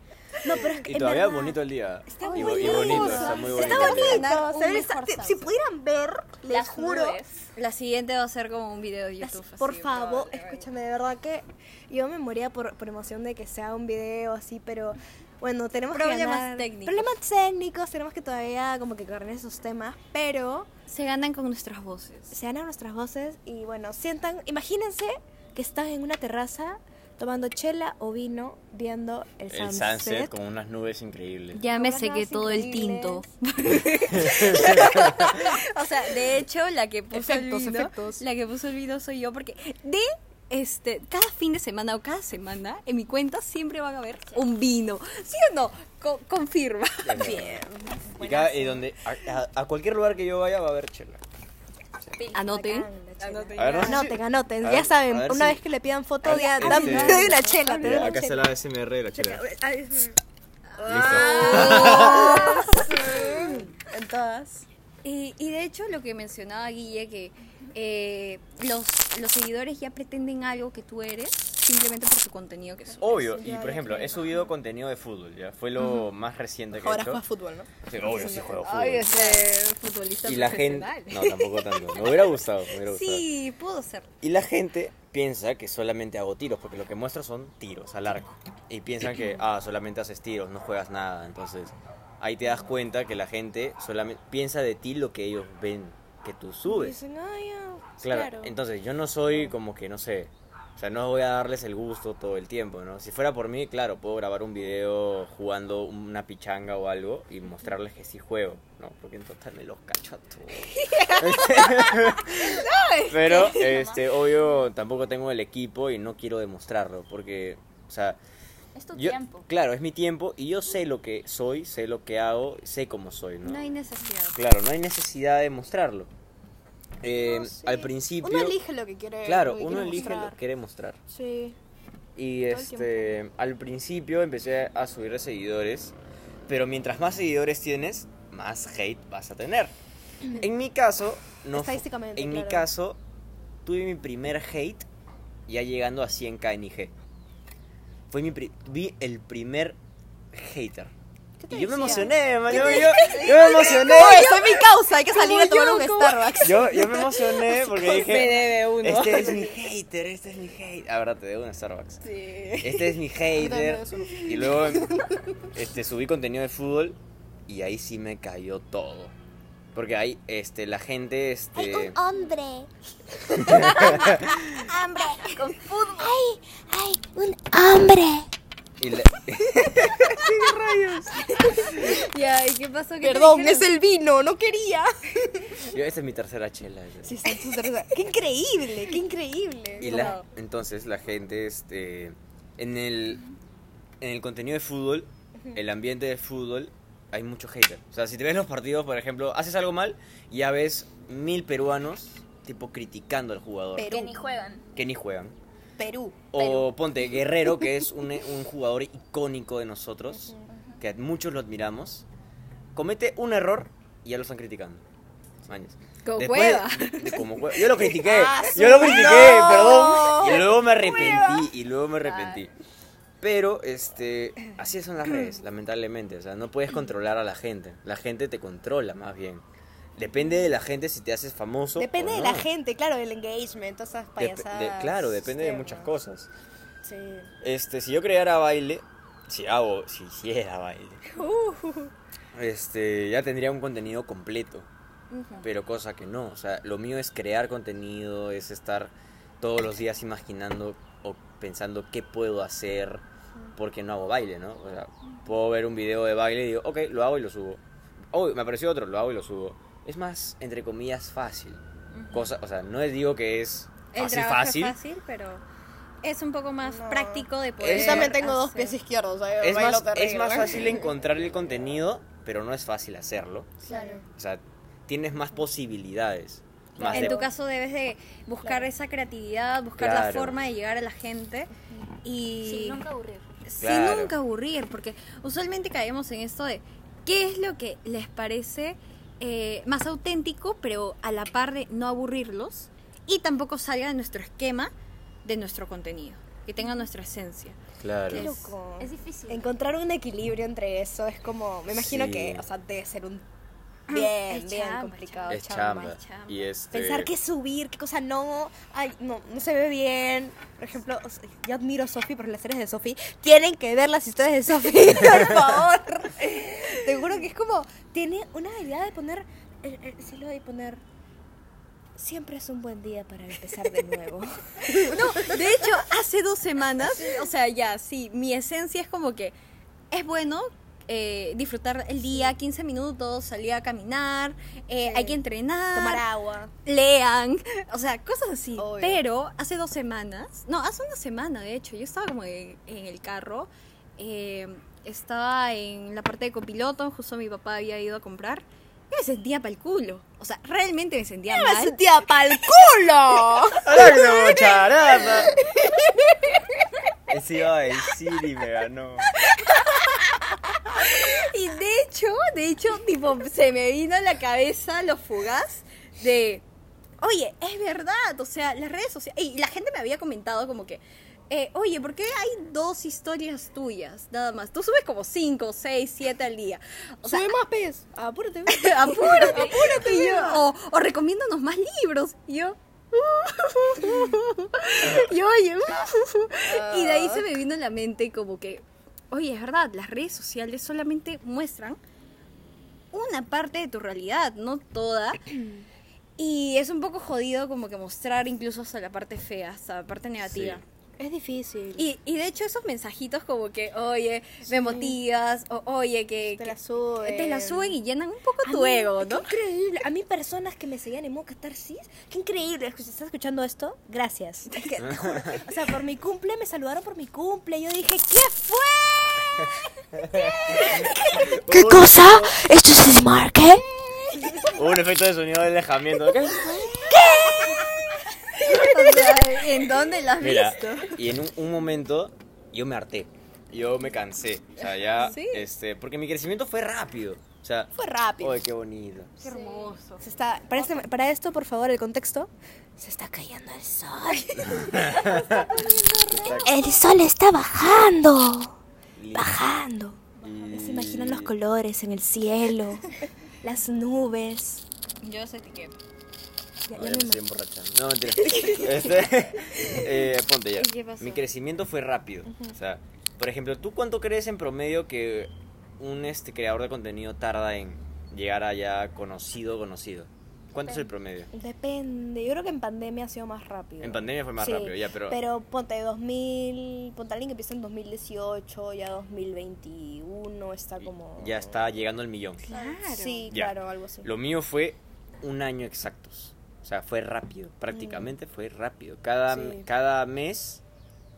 No, pero es que Y todavía verdad- bonito el día. Está y, bonito, bonito. está muy Está bonito. día. bonito. Si- si pudieran ver, les Las juro... nubes. La siguiente va a ser como un video de Las- YouTube. así, por favor, escúchame, de verdad que yo me moría por, por emoción de que sea un video así, pero bueno, tenemos Problemas que ganar- técnicos. Problemas técnicos, tenemos que todavía como que correr esos temas, pero Se ganan con nuestras voces. se ganan nuestras voces y bueno, sientan, imagínense que están en una terraza tomando chela o vino viendo el El sunset. sunset con unas nubes increíbles. Ya me sequé todo el tinto. *laughs* o sea, de hecho, la que puso Efectos, el vino, efectos. la que puso el vino soy yo porque de este cada fin de semana o cada semana en mi cuenta siempre van a ver un vino. ¿Sí o no? Co- confirma. Bien. Y, cada- y donde, a- a cualquier lugar que yo vaya va a haber chela. Anoten. Anoten. A ver, no sé si- Anoten, anoten, a ya saben, ver una si- vez que le pidan foto, ya, este- dame, te doy una chela, te doy Mira, una acá chela. la SMR de la chela. Ah. En todas. Y, y de hecho lo que mencionaba Guille, que eh, los, los seguidores ya pretenden algo que tú eres simplemente por tu contenido que subes. Obvio, y por ejemplo, he subido contenido de fútbol, ¿ya? Fue lo más reciente que he Ahora hecho. juegas fútbol, ¿no? Sí, obvio, sí juego fútbol. Ay, ese futbolista y la gente... No, tampoco tanto. Me hubiera gustado, me hubiera gustado. Sí, pudo ser. Y la gente piensa que solamente hago tiros, porque lo que muestro son tiros al arco. Y piensan que, *clears throat* ah, solamente haces tiros, no juegas nada. Entonces, ahí te das cuenta que la gente solamente piensa de ti lo que ellos ven que tú subes. Dicen, ay, ya, Claro, claro. entonces yo no soy como que, no sé, o sea, no voy a darles el gusto todo el tiempo, ¿no? Si fuera por mí, claro, puedo grabar un video jugando una pichanga o algo y mostrarles que sí juego, ¿no? Porque en total me los cacho a todos. *laughs* Pero, este, obvio, tampoco tengo el equipo y no quiero demostrarlo, porque, o sea, Es tu yo, tiempo. claro, es mi tiempo y yo sé lo que soy, sé lo que hago, sé cómo soy, ¿no? No hay necesidad. Claro, no hay necesidad de mostrarlo. Eh, No, sí. Al principio... Uno elige lo que quiere Claro, lo que uno quiere elige lo que quiere mostrar. Sí. Y Todo este, al principio empecé a subir de seguidores, pero mientras más seguidores tienes, más hate vas a tener. En mi caso, no Estadísticamente, en mi caso, tuve mi primer hate ya llegando a 100k en IG. Fue mi pri- vi el primer hater. ¿Qué te Y yo me emocioné, man, yo, yo- yo me emocioné. Oye, soy mi causa, hay que salir a tomar un Starbucks. Yo, yo me emocioné *laughs* porque Me dije, debe uno. este es mi hater, este es mi hater. Ah, verdad, te debo un Starbucks. Sí. Este es mi hater. *laughs* Y luego este, subí contenido de fútbol y ahí sí me cayó todo. Porque ahí este, la gente... Este, hombre. *laughs* hambre. Con fútbol. Ay, ay, un hambre. Y la- *laughs* *laughs* Ya, ¿y qué pasó? ¿Qué te Perdón, es el vino, no quería. yo, esta es mi tercera chela. ya. Sí, su. Qué increíble, qué increíble. Y la, entonces la gente, este, en el, en el contenido de fútbol, el ambiente de fútbol, hay mucho hater. O sea, si te ves los partidos, por ejemplo, haces algo mal, ya ves mil peruanos tipo criticando al jugador. Perú. Que ni juegan. Que ni juegan. Perú. O ponte, Guerrero, que es un, un jugador icónico de nosotros, que muchos lo admiramos, comete un error y ya lo están criticando. Como Después Cueva. de- de- como Cueva. Yo lo critiqué, Ah, yo lo critiqué, no. perdón. Y luego me arrepentí, y luego me arrepentí. Pero, este, así son las redes, lamentablemente. O sea, no puedes *clears throat* controlar a la gente. La gente te controla, más bien. Depende de la gente si te haces famoso. Depende o de la gente, claro, del engagement, todas esas Dep- payasadas. de- claro, depende de muchas cosas. Sí. Este, si yo creara baile, si hago, si hiciera baile, *laughs* este, ya tendría un contenido completo. Pero cosa que no, o sea, lo mío es crear contenido, es estar todos los días imaginando o pensando qué puedo hacer porque no hago baile, ¿no? O sea, puedo ver un video de baile y digo, ok, lo hago y lo subo. Oh, me apareció otro, lo hago y lo subo. Es más, entre comillas, fácil. Cosa, o sea, no digo que es El trabajo fácil. es fácil, pero es un poco más No. práctico de poder. Yo también tengo dos pies izquierdos. o sea, Es más, es más *laughs* fácil encontrar el contenido, pero no es fácil hacerlo. Claro. O sea, tienes más posibilidades. Más En de- tu caso debes de buscar esa creatividad, buscar la forma de llegar a la gente y Sí, nunca aburrir. sin Claro. nunca aburrir, porque usualmente caemos en esto de qué es lo que les parece eh, más auténtico, pero a la par de no aburrirlos y tampoco salga de nuestro esquema de nuestro contenido, que tenga nuestra esencia. Claro. Qué Es- loco. Es difícil. Encontrar un equilibrio entre eso es como. Me imagino Sí. que, o sea, debe ser un. *clears throat* Bien, Es bien chamba, complicado. Es chamba. chamba. es chamba. Y este... Pensar qué subir, qué cosa no. Ay, no, no se ve bien. Por ejemplo, yo admiro a Sofi por las series de Sofi. Tienen que ver las historias de Sofi, *laughs* por favor. Te juro que es como. Tiene una habilidad de poner. El, el cielo de poner. Siempre es un buen día para empezar de nuevo. *laughs* No, de hecho, hace dos semanas, o sea, ya, sí, mi esencia es como que es bueno eh, disfrutar el día, 15 minutos, salir a caminar, eh, Sí. hay que entrenar, Tomar agua. lean, o sea, cosas así. Obvio. Pero hace dos semanas, no, hace una semana de hecho, yo estaba como en, en el carro, eh, estaba en la parte de copiloto, justo mi papá había ido a comprar, y me sentía para el culo. O sea, realmente me sentía Me mal. sentía pa'l culo. *laughs* ¡Arácnido, charaza! Ese iba a decir y me ganó. Y de hecho, de hecho, tipo, se me vino a la cabeza lo fugaz de, oye, es verdad, o sea, las redes sociales, y la gente me había comentado como que, eh, oye, ¿por qué hay dos historias tuyas? Nada más. Tú subes como cinco, seis, siete al día. O sea, Sube más pez. Apúrate. *laughs* apúrate, *laughs* apúrate. Y yo, o, o recomiéndanos más libros. Y yo, *laughs* y oye, y de ahí se me vino a la mente como que, oye, es verdad, las redes sociales solamente muestran una parte de tu realidad, no toda. *clears throat* Y es un poco jodido como que mostrar incluso hasta la parte fea, hasta la parte negativa. Sí. Es difícil. Y, y de hecho esos mensajitos como que, oye, me motivas, o oye, que... te que- la suben. Te la suben y llenan un poco A tu mí, ego, qué ¿no? increíble. A mí personas que me seguían en Modo Catarsis, qué increíble. Si estás escuchando esto, gracias. *laughs* Es que, te juro, o sea, por mi cumple, me saludaron por mi cumple. Yo dije, ¿qué fue? ¿Qué *laughs* cosa? ¿Esto es Smart, qué? Hubo *laughs* un efecto de sonido de alejamiento. ¿qué? *laughs* O sea, ¿En dónde lo has Mira, visto? y en un, un momento yo me harté. Yo me cansé. O sea, ya. *laughs* Sí. Este, porque mi crecimiento fue rápido. O sea. Fue rápido. Ay, qué bonito. Qué hermoso. Se está, para, este- para esto, por favor, el contexto. Se está cayendo el sol. *laughs* El sol está bajando. Bajando. y- Se imaginan los colores en el cielo, las nubes. Yo sé que... Ya- ya ya me me estoy emborrachando. No, mentira. *laughs* Este, eh, ponte ya. ¿Y qué pasó? Mi crecimiento fue rápido. O sea, por ejemplo, ¿tú cuánto crees en promedio que un este creador de contenido tarda en llegar a ya conocido, conocido? ¿Cuánto es el promedio? Depende. Yo creo que en pandemia ha sido más rápido. En pandemia fue más Sí, rápido, ya, pero... Pero ponte 2000. Ponte alguien que empieza en 2018, ya 2021 está como. Ya está llegando al millón. Claro. Sí, Ya. claro, algo así. Lo mío fue un año exactos. O sea, fue rápido. Prácticamente fue rápido. Cada, Sí. cada mes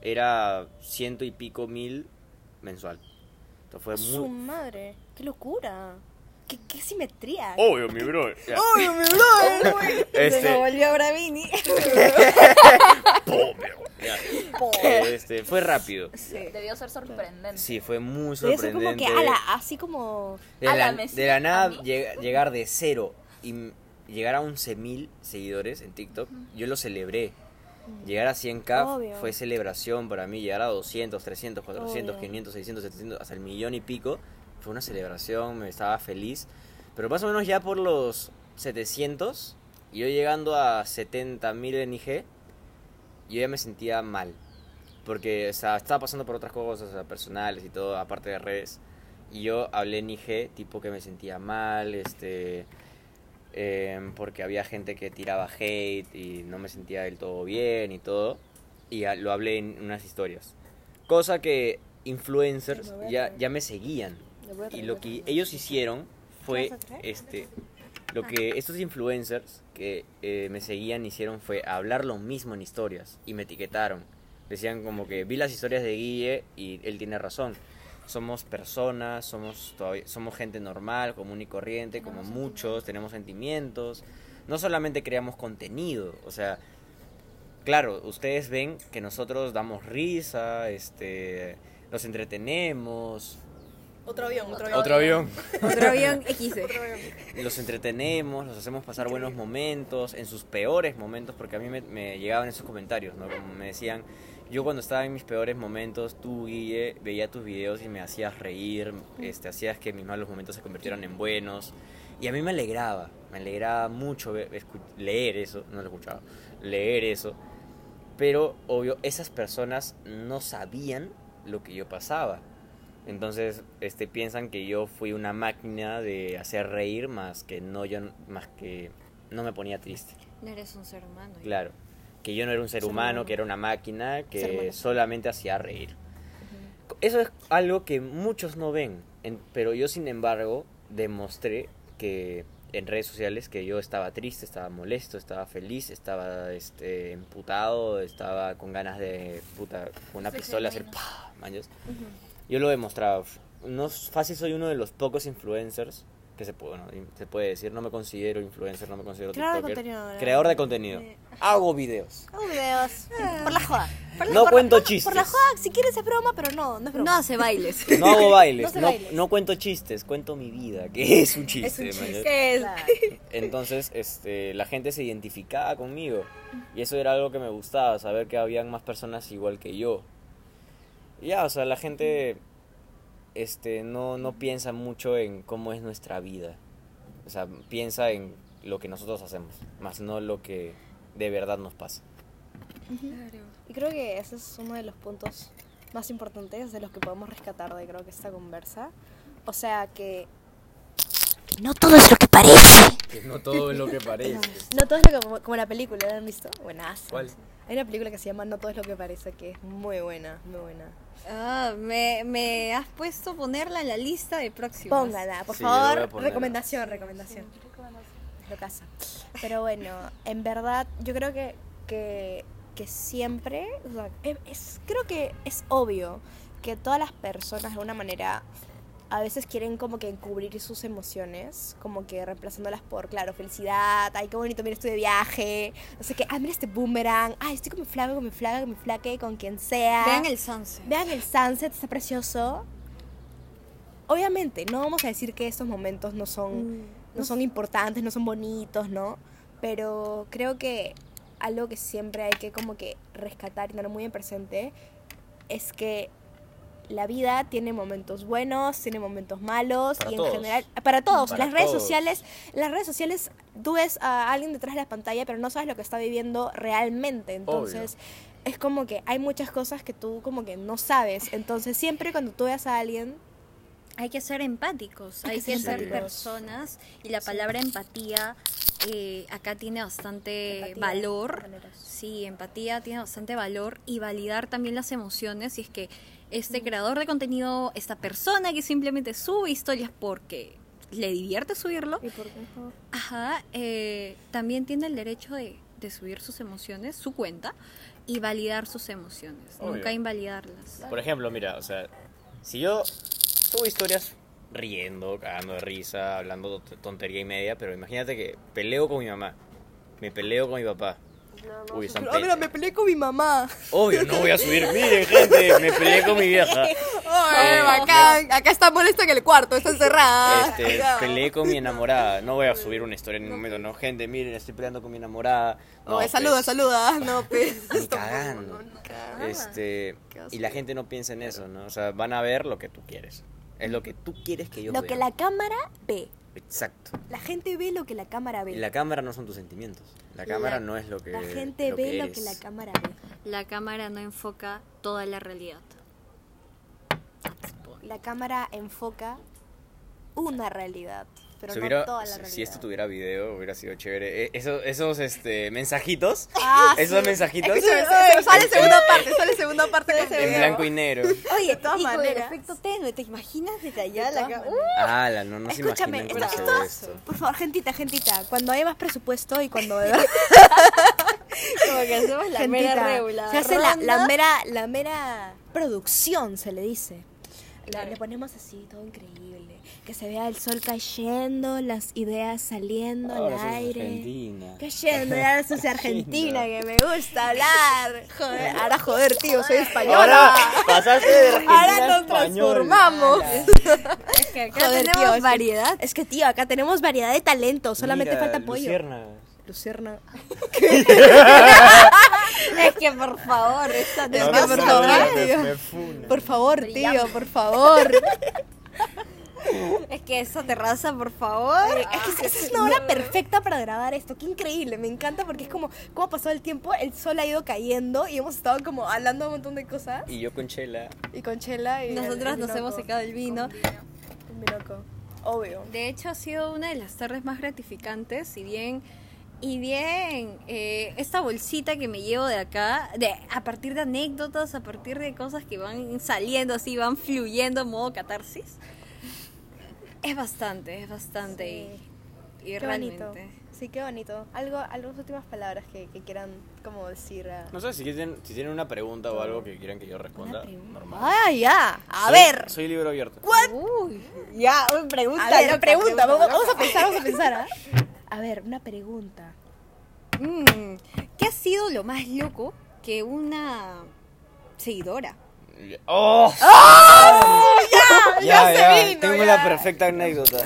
era ciento y pico mil mensual. Entonces fue Su muy... madre, qué locura. qué, qué simetría. Obvio, mi bro. Ya. ¡Obvio, mi brother! *laughs* Se Este, lo volvió Bravini. *laughs* Este, fue rápido. Debió ser sorprendente. Sí, fue muy Debe ser como sorprendente. que, ala, así como... de, A la, la Messi, de la a nada lleg- llegar de cero y llegar a 11.000 seguidores en TikTok, yo lo celebré. Llegar a 100k Obvio. fue celebración para mí. Llegar a 200, 300, 400, Obvio. 500, 600, 700, hasta el millón y pico. Fue una celebración, me estaba feliz. Pero más o menos ya por los 700, y yo llegando a 70.000 en IG, yo ya me sentía mal. Porque o sea, estaba pasando por otras cosas o sea, personales y todo, aparte de redes. Y yo hablé en IG, tipo que me sentía mal, este... em, porque había gente que tiraba hate y no me sentía del todo bien y todo. Y a- lo hablé en unas historias. Cosa que influencers ya, ya me seguían. Y lo que ellos hicieron fue, este, lo que estos influencers que eh, me seguían hicieron fue hablar lo mismo en historias y me etiquetaron. Decían como que vi las historias de Guille y él tiene razón. Somos personas, somos, todavía- somos gente normal, común y corriente, como muchos, tenemos sentimientos. No solamente creamos contenido, o sea, claro, ustedes ven que nosotros damos risa, este, nos entretenemos, Otro avión, otro avión. otro avión. *laughs* Otro avión XD. los entretenemos, los hacemos pasar buenos momentos, en sus peores momentos, porque a mí me, me llegaban esos comentarios, ¿no? Como me decían, yo cuando estaba en mis peores momentos, tú, Guille, veía tus videos y me hacías reír, este, hacías que mis malos momentos se convirtieran en buenos. Y a mí me alegraba, me alegraba mucho leer eso, no lo escuchaba, leer eso. Pero, obvio, esas personas no sabían lo que yo pasaba. Entonces, este, piensan que yo fui una máquina de hacer reír más que no yo más que no me ponía triste. No eres un ser humano. Claro, que yo no era un ser humano, que era una máquina que solamente hacía reír. Eso es algo que muchos no ven, en- pero yo sin embargo demostré que en redes sociales que yo estaba triste, estaba molesto, estaba feliz, estaba este emputado, estaba con ganas de puta con una Sí, pistola hacer genuino. ¡pah! ¿mañas? Yo lo he demostrado. No fácil soy uno de los pocos influencers que se puede, bueno, se puede decir, no me considero influencer, no me considero Creador de tiktoker. contenido, ¿no? Creador de contenido. Hago videos. Hago videos. Por la joda. Por la- No por cuento chistes. Por la joda, si quieres es broma, pero no, no es broma. No hace bailes. *laughs* No hago bailes, No hace no, bailes. no cuento chistes, cuento mi vida, que es un chiste. Es un mañas. chiste. ¿Qué es? Claro. Entonces, este, la gente se identificaba conmigo. Y eso era algo que me gustaba, saber que habían más personas igual que yo. Y ya, o sea, la gente este, no, no piensa mucho en cómo es nuestra vida. O sea, piensa en lo que nosotros hacemos, más no lo que de verdad nos pasa. Y creo que ese es uno de los puntos más importantes de los que podemos rescatar de creo que esta conversa. O sea que No todo es lo que parece. Que no todo es lo que parece. *laughs* no todo es lo que, como, como la película, ¿la han visto? Buenas. ¿Cuál? Hay una película que se llama No todo es lo que parece, que es muy buena, muy buena. Ah, me, me has puesto ponerla en la lista de próximos. Póngala, por Sí, favor. poner. Recomendación, recomendación. Lo casa. Pero bueno, en verdad, yo creo que, que, que siempre, o sea, es, es- creo que es obvio que todas las personas de alguna manera a veces quieren como que encubrir sus emociones, como que reemplazándolas por, claro, felicidad, ay, qué bonito, mira, estoy de viaje, no sé qué, ay, mira este boomerang, ay, estoy con mi flaca, con mi flaca, con mi flaque, con quien sea. Vean el sunset. Vean el sunset, está precioso. Obviamente, no vamos a decir que estos momentos no son, no son importantes, no son bonitos, ¿no? Pero creo que algo que siempre hay que como que rescatar y tener muy en presente es que la vida tiene momentos buenos, tiene momentos malos Para y en todos. general para todos. Para las redes sociales, las redes sociales tú ves a alguien detrás de la pantalla, pero no sabes lo que está viviendo realmente. Entonces, es como que hay muchas cosas que tú como que no sabes. Entonces, siempre cuando tú veas a alguien Hay que ser empáticos, Hay hay, que que, ser empáticos. personas y la palabra empatía eh, acá tiene bastante Empatía, valor. Sí, empatía tiene bastante valor y validar también las emociones y es que este creador de contenido, esta persona que simplemente sube historias porque le divierte subirlo, ¿Y por qué no? Ajá, eh, también tiene el derecho de, de subir sus emociones, su cuenta, y validar sus emociones, Obvio. nunca invalidarlas. Por ejemplo, mira, o sea, si yo subo historias riendo, cagando de risa, hablando tontería y media, pero imagínate que peleo con mi mamá, me peleo con mi papá. Uy, son Ah, mira, me peleé con mi mamá. Obvio, no voy a subir. *laughs* Miren, gente, me peleé con mi vieja. *laughs* Ay, bacán. Acá está molesta en el cuarto, está encerrada. Este, *laughs* peleé con mi enamorada. No voy a subir una historia en ningún momento, no, gente, miren, estoy peleando con mi enamorada. No, Oye, pues, saluda, saluda. No, pues. Ni cagando. Este, y la gente no piensa en eso, ¿no? O sea, van a ver lo que tú quieres. Es lo que tú quieres que ellos Lo vean. que la cámara ve. Exacto. La gente ve lo que la cámara ve. La cámara no son tus sentimientos. La cámara no es lo que La gente lo ve que lo que la cámara ve. La cámara no enfoca toda la realidad. La cámara enfoca una realidad, pero Si, no hubiera- toda la realidad. si esto tuviera video, hubiera sido chévere. Eh, esos, esos este, mensajitos, Ah, *laughs* esos sí. mensajitos Escúchame, se- se- sale segunda parte, sale segunda parte de ese en video. blanco y negro. Oye, De todas y con el maneras. efecto tenue, ¿te imaginas desde allá De la maneras. Ah, no, no se Escúchame, se esto- esto. por favor, gentita, gentita, cuando haya más presupuesto y cuando *laughs* *laughs* Como que hacemos la mera Gentita, reula. se hace la, la mera la mera producción se le dice Le- le ponemos así todo increíble que se vea el sol cayendo las ideas saliendo Ahora al sos aire argentina. cayendo ya sos *laughs* argentina que me gusta hablar joder ahora joder tío soy Ahora española pasaste de Argentina Ahora a nos español. transformamos. Es que acá Joder, tenemos tío, es que- variedad. es que tío acá tenemos variedad de talento solamente Mira, falta apoyo luciérnagas. Lucerna *laughs* Es que por favor, esta te Es No, que no, por no, favor, tío. por favor tío por favor *laughs* Es que esa terraza, por favor. Es que esa es una hora perfecta para grabar esto. Qué increíble, me encanta porque es como, como ha pasado el tiempo, el sol ha ido cayendo y hemos estado como hablando un montón de cosas. Y yo con Chela. Y con Chela y. Nosotras el nos hemos secado el vino. Un Binoco. Obvio. De hecho, ha sido una de las tardes más gratificantes. Si bien. Y bien, eh, esta bolsita que me llevo de acá, de, a partir de anécdotas, a partir de cosas que van saliendo así, van fluyendo en modo catarsis, es bastante, es bastante. Y, y Qué realmente. bonito. Sí, qué bonito. Algo, algunas últimas palabras que, que quieran como decir. a- No sé si tienen, si tienen una pregunta o algo que quieran que yo responda. Normal. Ah, ya. A Soy- ver. Soy libro abierto. Uy, ya, pregunta. A ver, loca, pregunta. Vamos, a pensar, vamos a pensar. ¿ah? A ver, una pregunta. Mm, ¿Qué ha sido lo más loco que una seguidora? ¡Oh! ya, ya se vino, Tengo ya. la perfecta anécdota.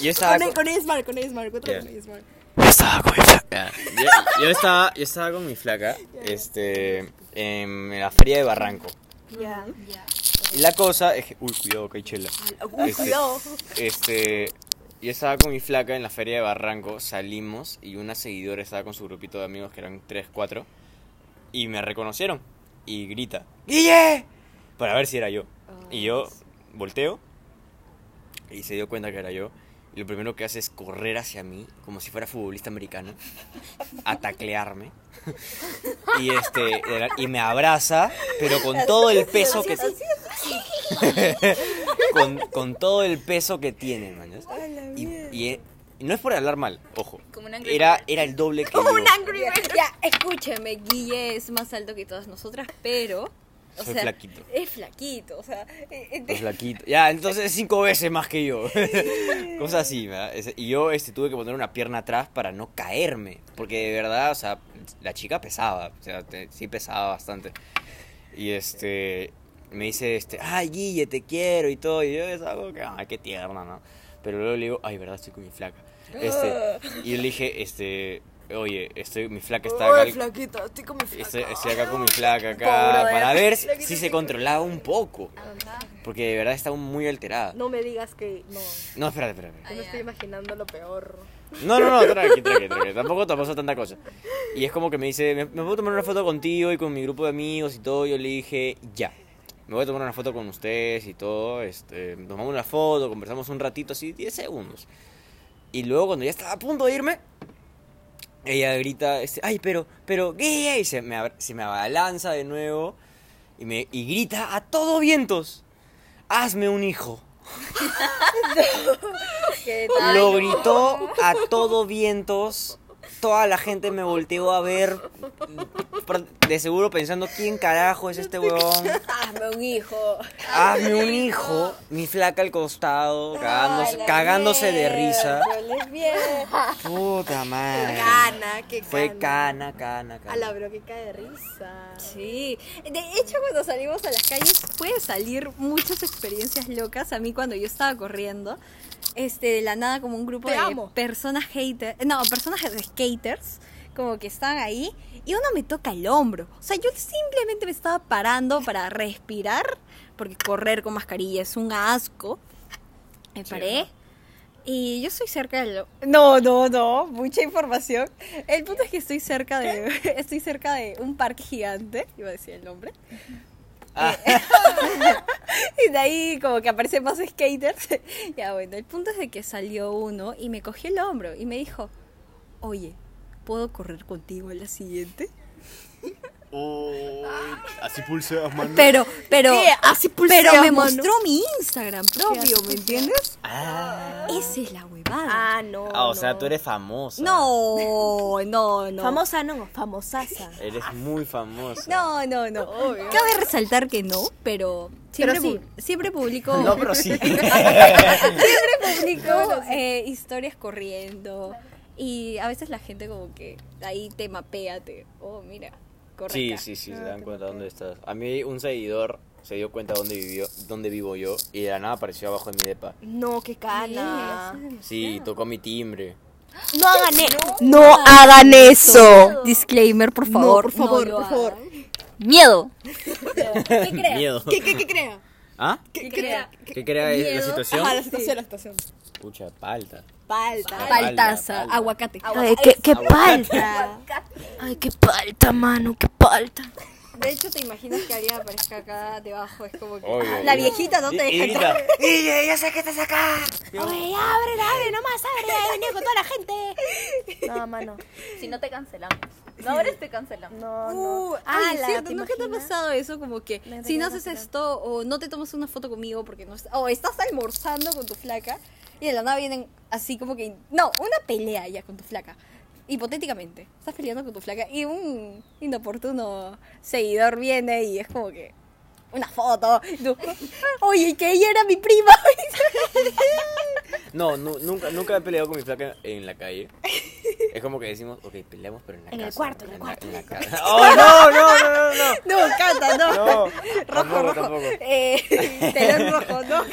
Yo estaba Con, con, con Ismar, con Ismar, otra Ya. con Ismar. estaba con mi flaca. Yo, yo estaba, yo estaba con mi flaca, este, en la feria de Barranco. Ya. Y la cosa es que, uy, cuidado, que hay chela. Uy, Este, cuidado. Este, yo estaba con mi flaca en la feria de Barranco, salimos y una seguidora estaba con su grupito de amigos que eran 3, 4 y me reconocieron y grita, ¡Guille! Para ver si era yo. Y yo volteo y se dio cuenta que era yo. Y lo primero que hace es correr hacia mí, como si fuera futbolista americano, a taclearme. Y este y me abraza, pero con todo el peso que *laughs* *laughs* con, con todo el peso que tiene, man. ¿ya? Y, y, eh, y no es por hablar mal, ojo. Como un Angry Era, era el doble que yo. Ya, ya, escúcheme, Guille es más alto que todas nosotras, pero. O Soy sea, flaquito. Es flaquito, o sea. eh, eh, Soy flaquito. Ya, entonces es cinco veces más que yo. *laughs* Cosas así, ¿verdad? Y yo este, tuve que poner una pierna atrás para no caerme. Porque de verdad, o sea, la chica pesaba. O sea, te- sí pesaba bastante. Y este. Me dice, este, ay, Guille, te quiero y todo. Y yo estaba como que, ay, qué tierna, ¿no? Pero luego le digo, ay, verdad, estoy con mi flaca. Este, y yo le dije, este, oye, estoy, mi flaca está acá. Uy, flaquita, estoy con mi flaca. Estoy, estoy acá con mi flaca acá Pobre, para ver si se controlaba un poco. Porque de verdad estaba muy alterada. No me digas que. No. No, espérate, espérate. Yo me estoy imaginando lo peor. No, no, no, tranqui, tranqui, tranqui. Tampoco te pasó tanta cosa. Y es como que me dice, ¿me, me puedo tomar una foto contigo y con mi grupo de amigos y todo? Yo le dije, ya. Me voy a tomar una foto con ustedes y todo. Este, nos tomamos una foto, conversamos un ratito, así, 10 segundos. Y luego cuando ya estaba a punto de irme, ella grita, este, ay, pero, pero, ¿qué? Y se me, se me abalanza de nuevo y, me, y grita a todo vientos, hazme un hijo. *laughs* ¿qué Lo gritó a todo vientos toda la gente me volteó a ver, de seguro pensando, ¿quién carajo es este huevón? Hazme un hijo. Hazme un hijo, mi flaca al costado, cagándose, Ay, la cagándose de risa. Puta madre. Cana, qué Fue cana. cana, cana, A la cana. bro que cae de risa. Sí, de hecho cuando salimos a las calles puede salir muchas experiencias locas. A mí cuando yo estaba corriendo, este, de la nada como un grupo Te de amo. personas haters, no, personas de skaters, como que estaban ahí y uno me toca el hombro. O sea, yo simplemente me estaba parando para respirar, porque correr con mascarilla es un asco. Me paré. Y yo estoy cerca de lo... No, no, no, mucha información. El punto es que estoy cerca de *laughs* estoy cerca de un parque gigante, iba a decir el nombre. Ah. *laughs* Y de ahí como que aparecen más skaters. *laughs* ya bueno, el punto es de que salió uno y me cogió el hombro y me dijo, "Oye, ¿puedo correr contigo en la siguiente?" así pulseas, mano. Pero pero ¿Qué? Así pulseas, pero me mano. mostró mi Instagram propio, ¿me entiendes? Ah. Esa es la huevada. Ah, no. Ah, o sea, tú eres famosa. No, no, no. Famosa no, famosasa. Eres muy famosa. No, no, no. Cabe resaltar que no, pero siempre, Pero sí. pu- siempre publico, No, pero sí. *laughs* siempre publico eh, historias corriendo y a veces la gente como que ahí te mapea, te, oh mira, corre Sí, acá. sí, sí, se dan cuenta dónde estás. A mí un seguidor se dio cuenta dónde vivió, dónde vivo yo y de la nada apareció abajo de mi depa. No, qué cana. Sí, tocó mi timbre. No hagan eso. No hagan eso. Disclaimer, por No, favor. por favor, no por favor. Miedo. ¿Qué crea? Miedo. ¿Qué, qué, qué crea? ¿Ah? ¿Qué crea? ¿Qué crea la situación? Ajá, la situación, la situación. Pucha, palta. Palta. Paltaza, palta. aguacate. Ay, qué, qué Aguacate. palta. Ay, qué palta, mano, qué palta. De hecho, te imaginas que alguien aparezca acá debajo, es como que Obvio. ah, la viejita no te Y- deja entrar. "Ille, ya sé que estás acá. Oye, abre, abre, nomás abre. *laughs* He venido con toda la gente. No, mano. Si no te cancelamos. No abres, te cancelamos. No, no. Uh, Ah, la, cierto, ¿te ¿nunca te ha pasado eso? Como que si no haces esto o no te tomas una foto conmigo porque no o estás almorzando con tu flaca y de la nada vienen así como que no, una pelea ya con tu flaca. Hipotéticamente, estás peleando con tu flaca y un inoportuno seguidor viene y es como que una foto. y tú, Oye, que ella era mi prima. No, nu- nunca, nunca he peleado con mi flaca en la calle. Es como que decimos, ok, peleamos, pero en la En el casa. cuarto, en el la- cuarto. En la casa. *laughs* ¡Oh, no, no, no, no! no. no, canta, no. No, rojo, tampoco, rojo. tampoco. Eh, *laughs* telón rojo, no.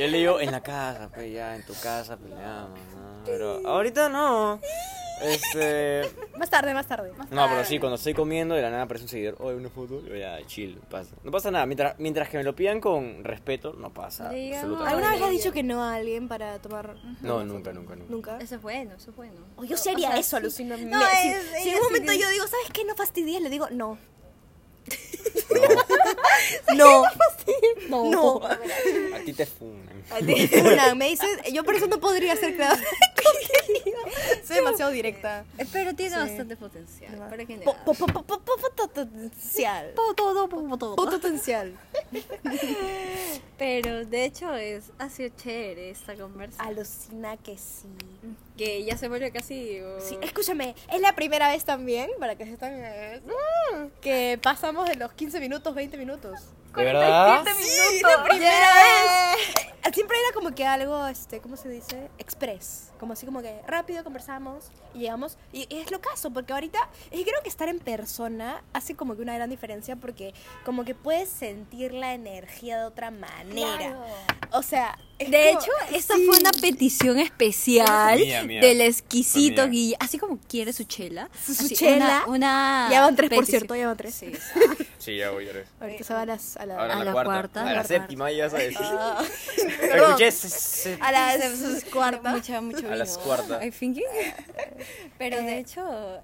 Yo le digo, en la casa, pues ya, en tu casa peleamos, ¿no? Pero ahorita no. Este. Más tarde, más tarde. No, pero sí, cuando estoy comiendo, de la nada aparece un seguidor, oye, una foto, yo ya, chill, pasa. No pasa nada, mientras, mientras que me lo pidan con respeto, no pasa Digamos, ¿Alguna vez has dicho que no a alguien para tomar? No, nunca, nunca, nunca. Nunca. Eso es bueno, eso es bueno. O yo sería O sea, eso, sí. alucina. No, Me- si, es- si en un momento yo digo, ¿sabes qué? No fastidies, le digo, no. *laughs* No, *laughs* No. *laughs* No. No. a ti te funan. *laughs* Una, me dice, yo por eso no podría ser creadora de contenido. *laughs* Soy demasiado directa. Pero tiene bastante potencial. ¿Para Potencial. Potencial. Pero de hecho es ha sido chévere esta conversa. Alucina que sí. Que ya se vuelve casi. oh, Sí, escúchame, es la primera vez también, para que sepan, eh, que pasamos de los 15 minutos, 20 minutos. ¿De verdad? Sí, la primera vez. Siempre era como que algo, este, ¿cómo se dice? Express. Como así como que rápido conversamos y llegamos. Y, y es lo caso, porque ahorita y creo que estar en persona hace como que una gran diferencia porque como que puedes sentir la energía de otra manera. O sea, es De como- hecho, esta sí. fue una petición especial Mía, mía. del exquisito. Guille. Así como quiere su chela. Su- su así, chela. Una, una Ya van tres, por petición. cierto, ya van tres. Sí, *laughs* Sí, ya voy a ver. Ahorita se va a, las, a la... Ahora A la, la cuarta. cuarta, A la la, cuarta. séptima, ya vas a decir. Perdón. Escuché. se- se- A las cuartas. Mucha, mucho A las cuartas. Ay, fingi. *laughs* Pero de hecho,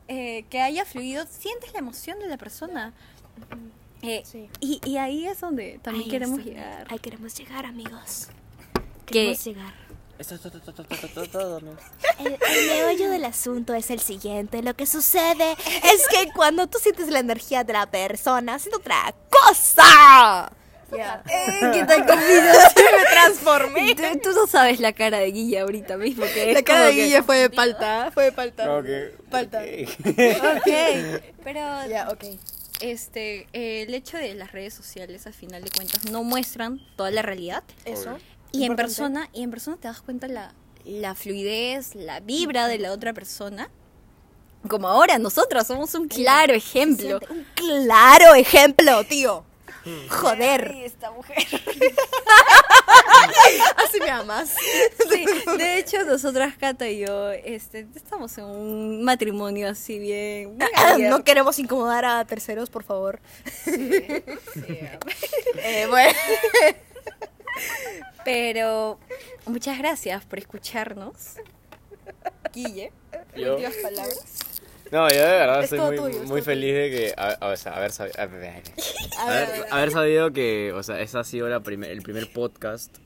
eh, que haya fluido, sientes la emoción de la persona. Eh, Sí. y, y ahí es donde también Ahí queremos llegar. Ahí queremos llegar, amigos. Que-. El, el meollo del asunto es el siguiente. Lo que sucede es que cuando tú sientes la energía de la persona, haciendo otra cosa. Ya. Eh, ¿Qué tal combinación? Me transformé. Tú, tú no sabes la cara de Guilla ahorita mismo. Que La cara de Guille fue de palta. Fue de palta. Que- Falta. ok. Ok. *laughs* Pero Ya, ok. este, eh, el hecho de las redes sociales, al final de cuentas, no muestran toda la realidad. Eso. Y en persona, y en persona te das cuenta la, la fluidez, la vibra de la otra persona. Como ahora, nosotros somos un claro ejemplo. Un claro ejemplo, tío. Joder. esta mujer. *laughs* Así me amas. Sí, de hecho, nosotras, Cata y yo, este, estamos en un matrimonio así bien. bien abierto. No queremos incomodar a terceros, por favor. *laughs* Eh, bueno. Pero muchas gracias por escucharnos. Guille, Yo- últimas palabras. No, yo de verdad Es estoy muy, tuyo, muy feliz de que a- a- o sea, haber, sabi- a ver, haber- haber sabido que, o sea, esa ha sido la primer, el primer podcast.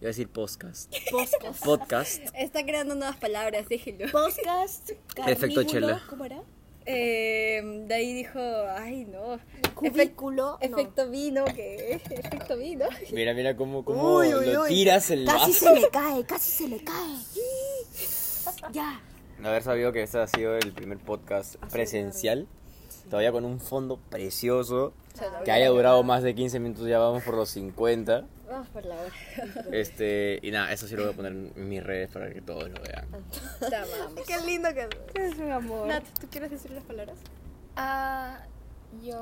Iba a decir podcast. Podcast. Podcast. Está creando nuevas palabras, déjenlo. Podcast. Efecto carníbulo, chela. ¿Cómo era? Eh, de ahí dijo, ay no. Cubículo. Efect- efecto vino, que efecto vino. Mira, mira cómo, cómo Uy, uy, lo uy. tiras el Casi vaso. se le cae, casi se le cae. Ya. Haber sabido que este ha sido el primer podcast presencial. Todavía con un fondo precioso. Que haya durado más de 15 minutos, ya vamos por los 50. Vamos por la hora. Este, y nada, eso sí lo voy a poner en mis redes para que todos lo vean. *laughs* Te amamos. Qué lindo que Es un amor. Nat, ¿tú quieres decir las palabras? Ah, yo.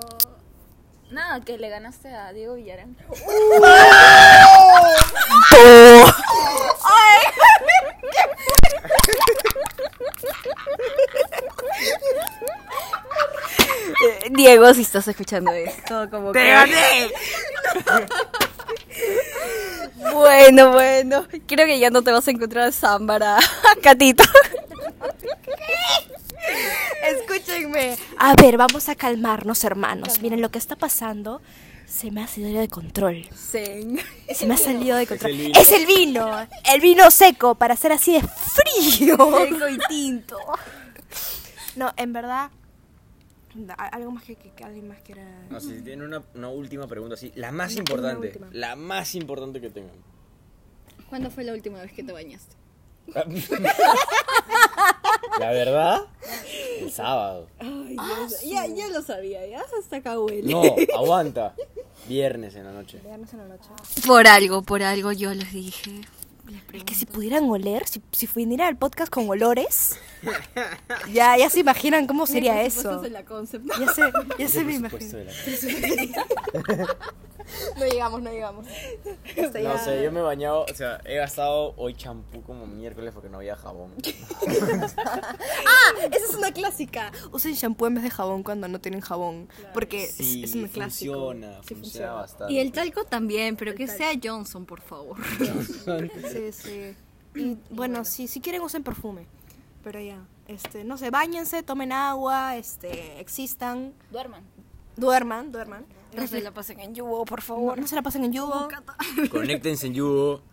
Nada, que le ganaste a Diego Villarán. *laughs* *laughs* Eh, Diego, si estás escuchando esto, como que... Bueno, bueno. Creo que ya no te vas a encontrar a Zámbara, *laughs* Catito. Escúchenme. A ver, vamos a calmarnos, hermanos. Miren lo que está pasando. Se me ha salido de control. Zen. Se me ha salido de control. el vino. Es el vino. El vino seco para hacer así de frío. Seco y tinto. No, en verdad. Algo más que, que, que alguien más quiera. No, si tienen una, una última pregunta así, la más importante, la más importante que tengan. ¿Cuándo fue la última vez que te bañaste? *laughs* La verdad, el sábado. Ay, Dios. ya, ya lo sabía, ya hasta acá huele. No, aguanta. Viernes en la noche. Viernes en la noche. Por algo, por algo yo les dije. Es que si pudieran oler, si, si viniera al podcast con olores, ya, ya se imaginan cómo sería eso. la concept. Ya se, ya se me Presupuesto imagina. de la- *laughs* No llegamos, no llegamos. No ya- sé, yo me he bañado, o sea, he gastado hoy champú como miércoles porque no había jabón. *laughs* Ah, esa es una clásica. Usen shampoo en vez de jabón cuando no tienen jabón. Porque es- Sí, es, un clásico. funciona, Sí, funciona bastante. Y el talco también, pero que sea Johnson, por favor. Sí, sí. Y bueno, sí, si quieren usen perfume. Pero ya, este, no sé, bañense, tomen agua, este, existan, Duerman. duerman, duerman. No se la pasen en yugo, por favor. no se la pasen en yugo. *laughs* *laughs* Conéctense en Yugo. *laughs*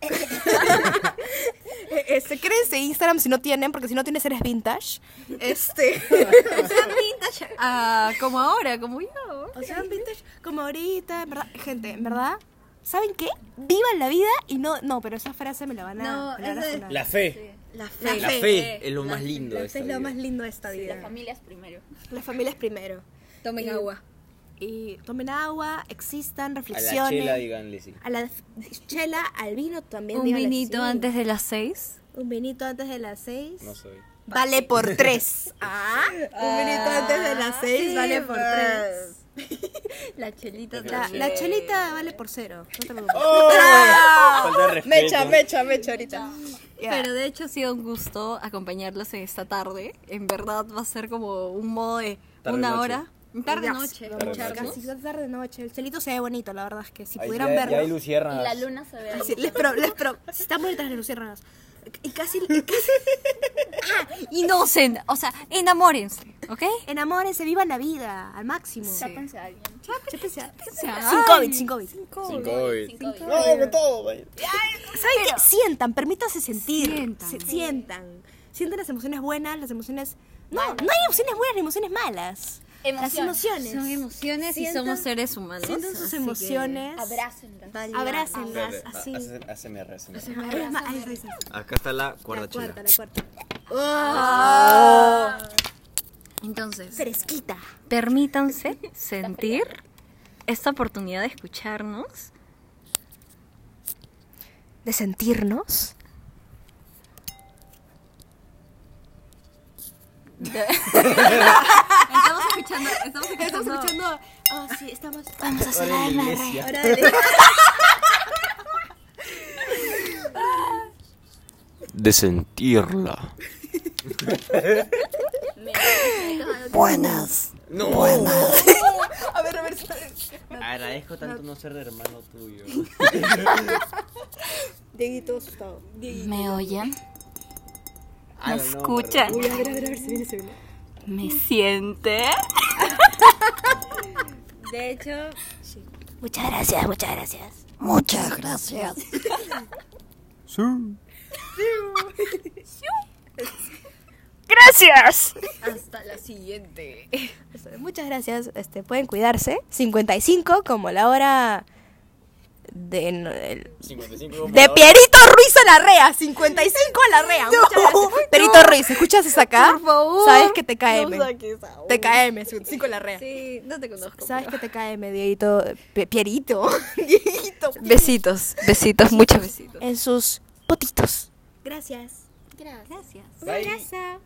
Este, créense Instagram si no tienen, porque si no tienes eres vintage. Este. Ah, como ahora, como yo. O sea, vintage como ahorita, en verdad, gente, en verdad, ¿saben qué? Vivan la vida y no, no, pero esa frase me la van a, No, es-. La fe. La fe. La fe es lo más lindo de La esta fe es lo vida. más lindo de esta La vida. familia es primero. La familia es primero. Tomen Y- agua. Y tomen agua, existan, A la reflexionen. chela díganle sí. A la chela, al vino también. Un díganle vinito sí. antes de las seis. Un vinito antes de las seis. No soy. Vale por tres. *laughs* Ah, un vinito antes de las seis vale por tres. *laughs* La chelita La, también. la chelita vale por cero. No te preocupes. *laughs* Respeto. Mecha, mecha, mecha ahorita. Pero de hecho ha sido un gusto acompañarlos en esta tarde. En verdad va a ser como un modo de Tarde una noche. hora. Tarde Ya, noche. Tarde escucharnos. Casi tarde noche. El chelito se ve bonito, la verdad es que si Ahí pudieran ya, verlo. ya hay Y la luna se ve *laughs* les pro, les pro. Están bonitas las luciérnagas. Y casi, y casi *laughs* Inocent. O sea, enamórense. ¿Ok? enamórense, vivan la vida al máximo. Chápense a alguien. Chápense a- Ay. Sin COVID, sin COVID. Sin COVID. Sin COVID. No, con todo, güey. ¿Saben qué? Sientan, permítanse sentir. Sientan. Se- sientan. Sientan las emociones buenas, las emociones. No, no hay emociones buenas ni emociones malas. Las emociones. Son emociones y somos seres humanos. Sienten sus emociones. Abrácenlas. Abrácenlas, así. a- ASMR. Acá está la cuarta La chela. cuarta, la cuarta. Entonces, Fresquita. permítanse *laughs* sentir esta oportunidad de escucharnos. De sentirnos. Estamos escuchando, estamos Estamos escuchando. Oh, sí, estamos. Vamos a hacer la iglesia. De sentirla. Buenas. No. Buenas. A ver, a ver. Agradezco tanto no ser de hermano tuyo. Dieguito asustado. ¿Me oyen? ¿Me no, escuchan? Uy, a ver, a ver, a ver, se viene, se viene. ¿Me siente? *laughs* De hecho, Muchas gracias, muchas gracias. Muchas gracias. *laughs* ¡Gracias! hasta la siguiente. Muchas gracias. Este, pueden cuidarse. 55 como la hora de, no, el- 55 como de. Pierito Ruiz a la rea. 55 a la rea. Muchas gracias. Pierito Ruiz, ¿escuchas esa acá? Por favor. Sabes que te KM. No. Te KM, 55 a la rea. Sí, no te conozco. Sabes que te KM, *laughs* Dieguito. Pierito. Dieguito. Besitos, besitos, muchos besitos. En sus potitos. Gracias. Gracias. Bye. Gracias.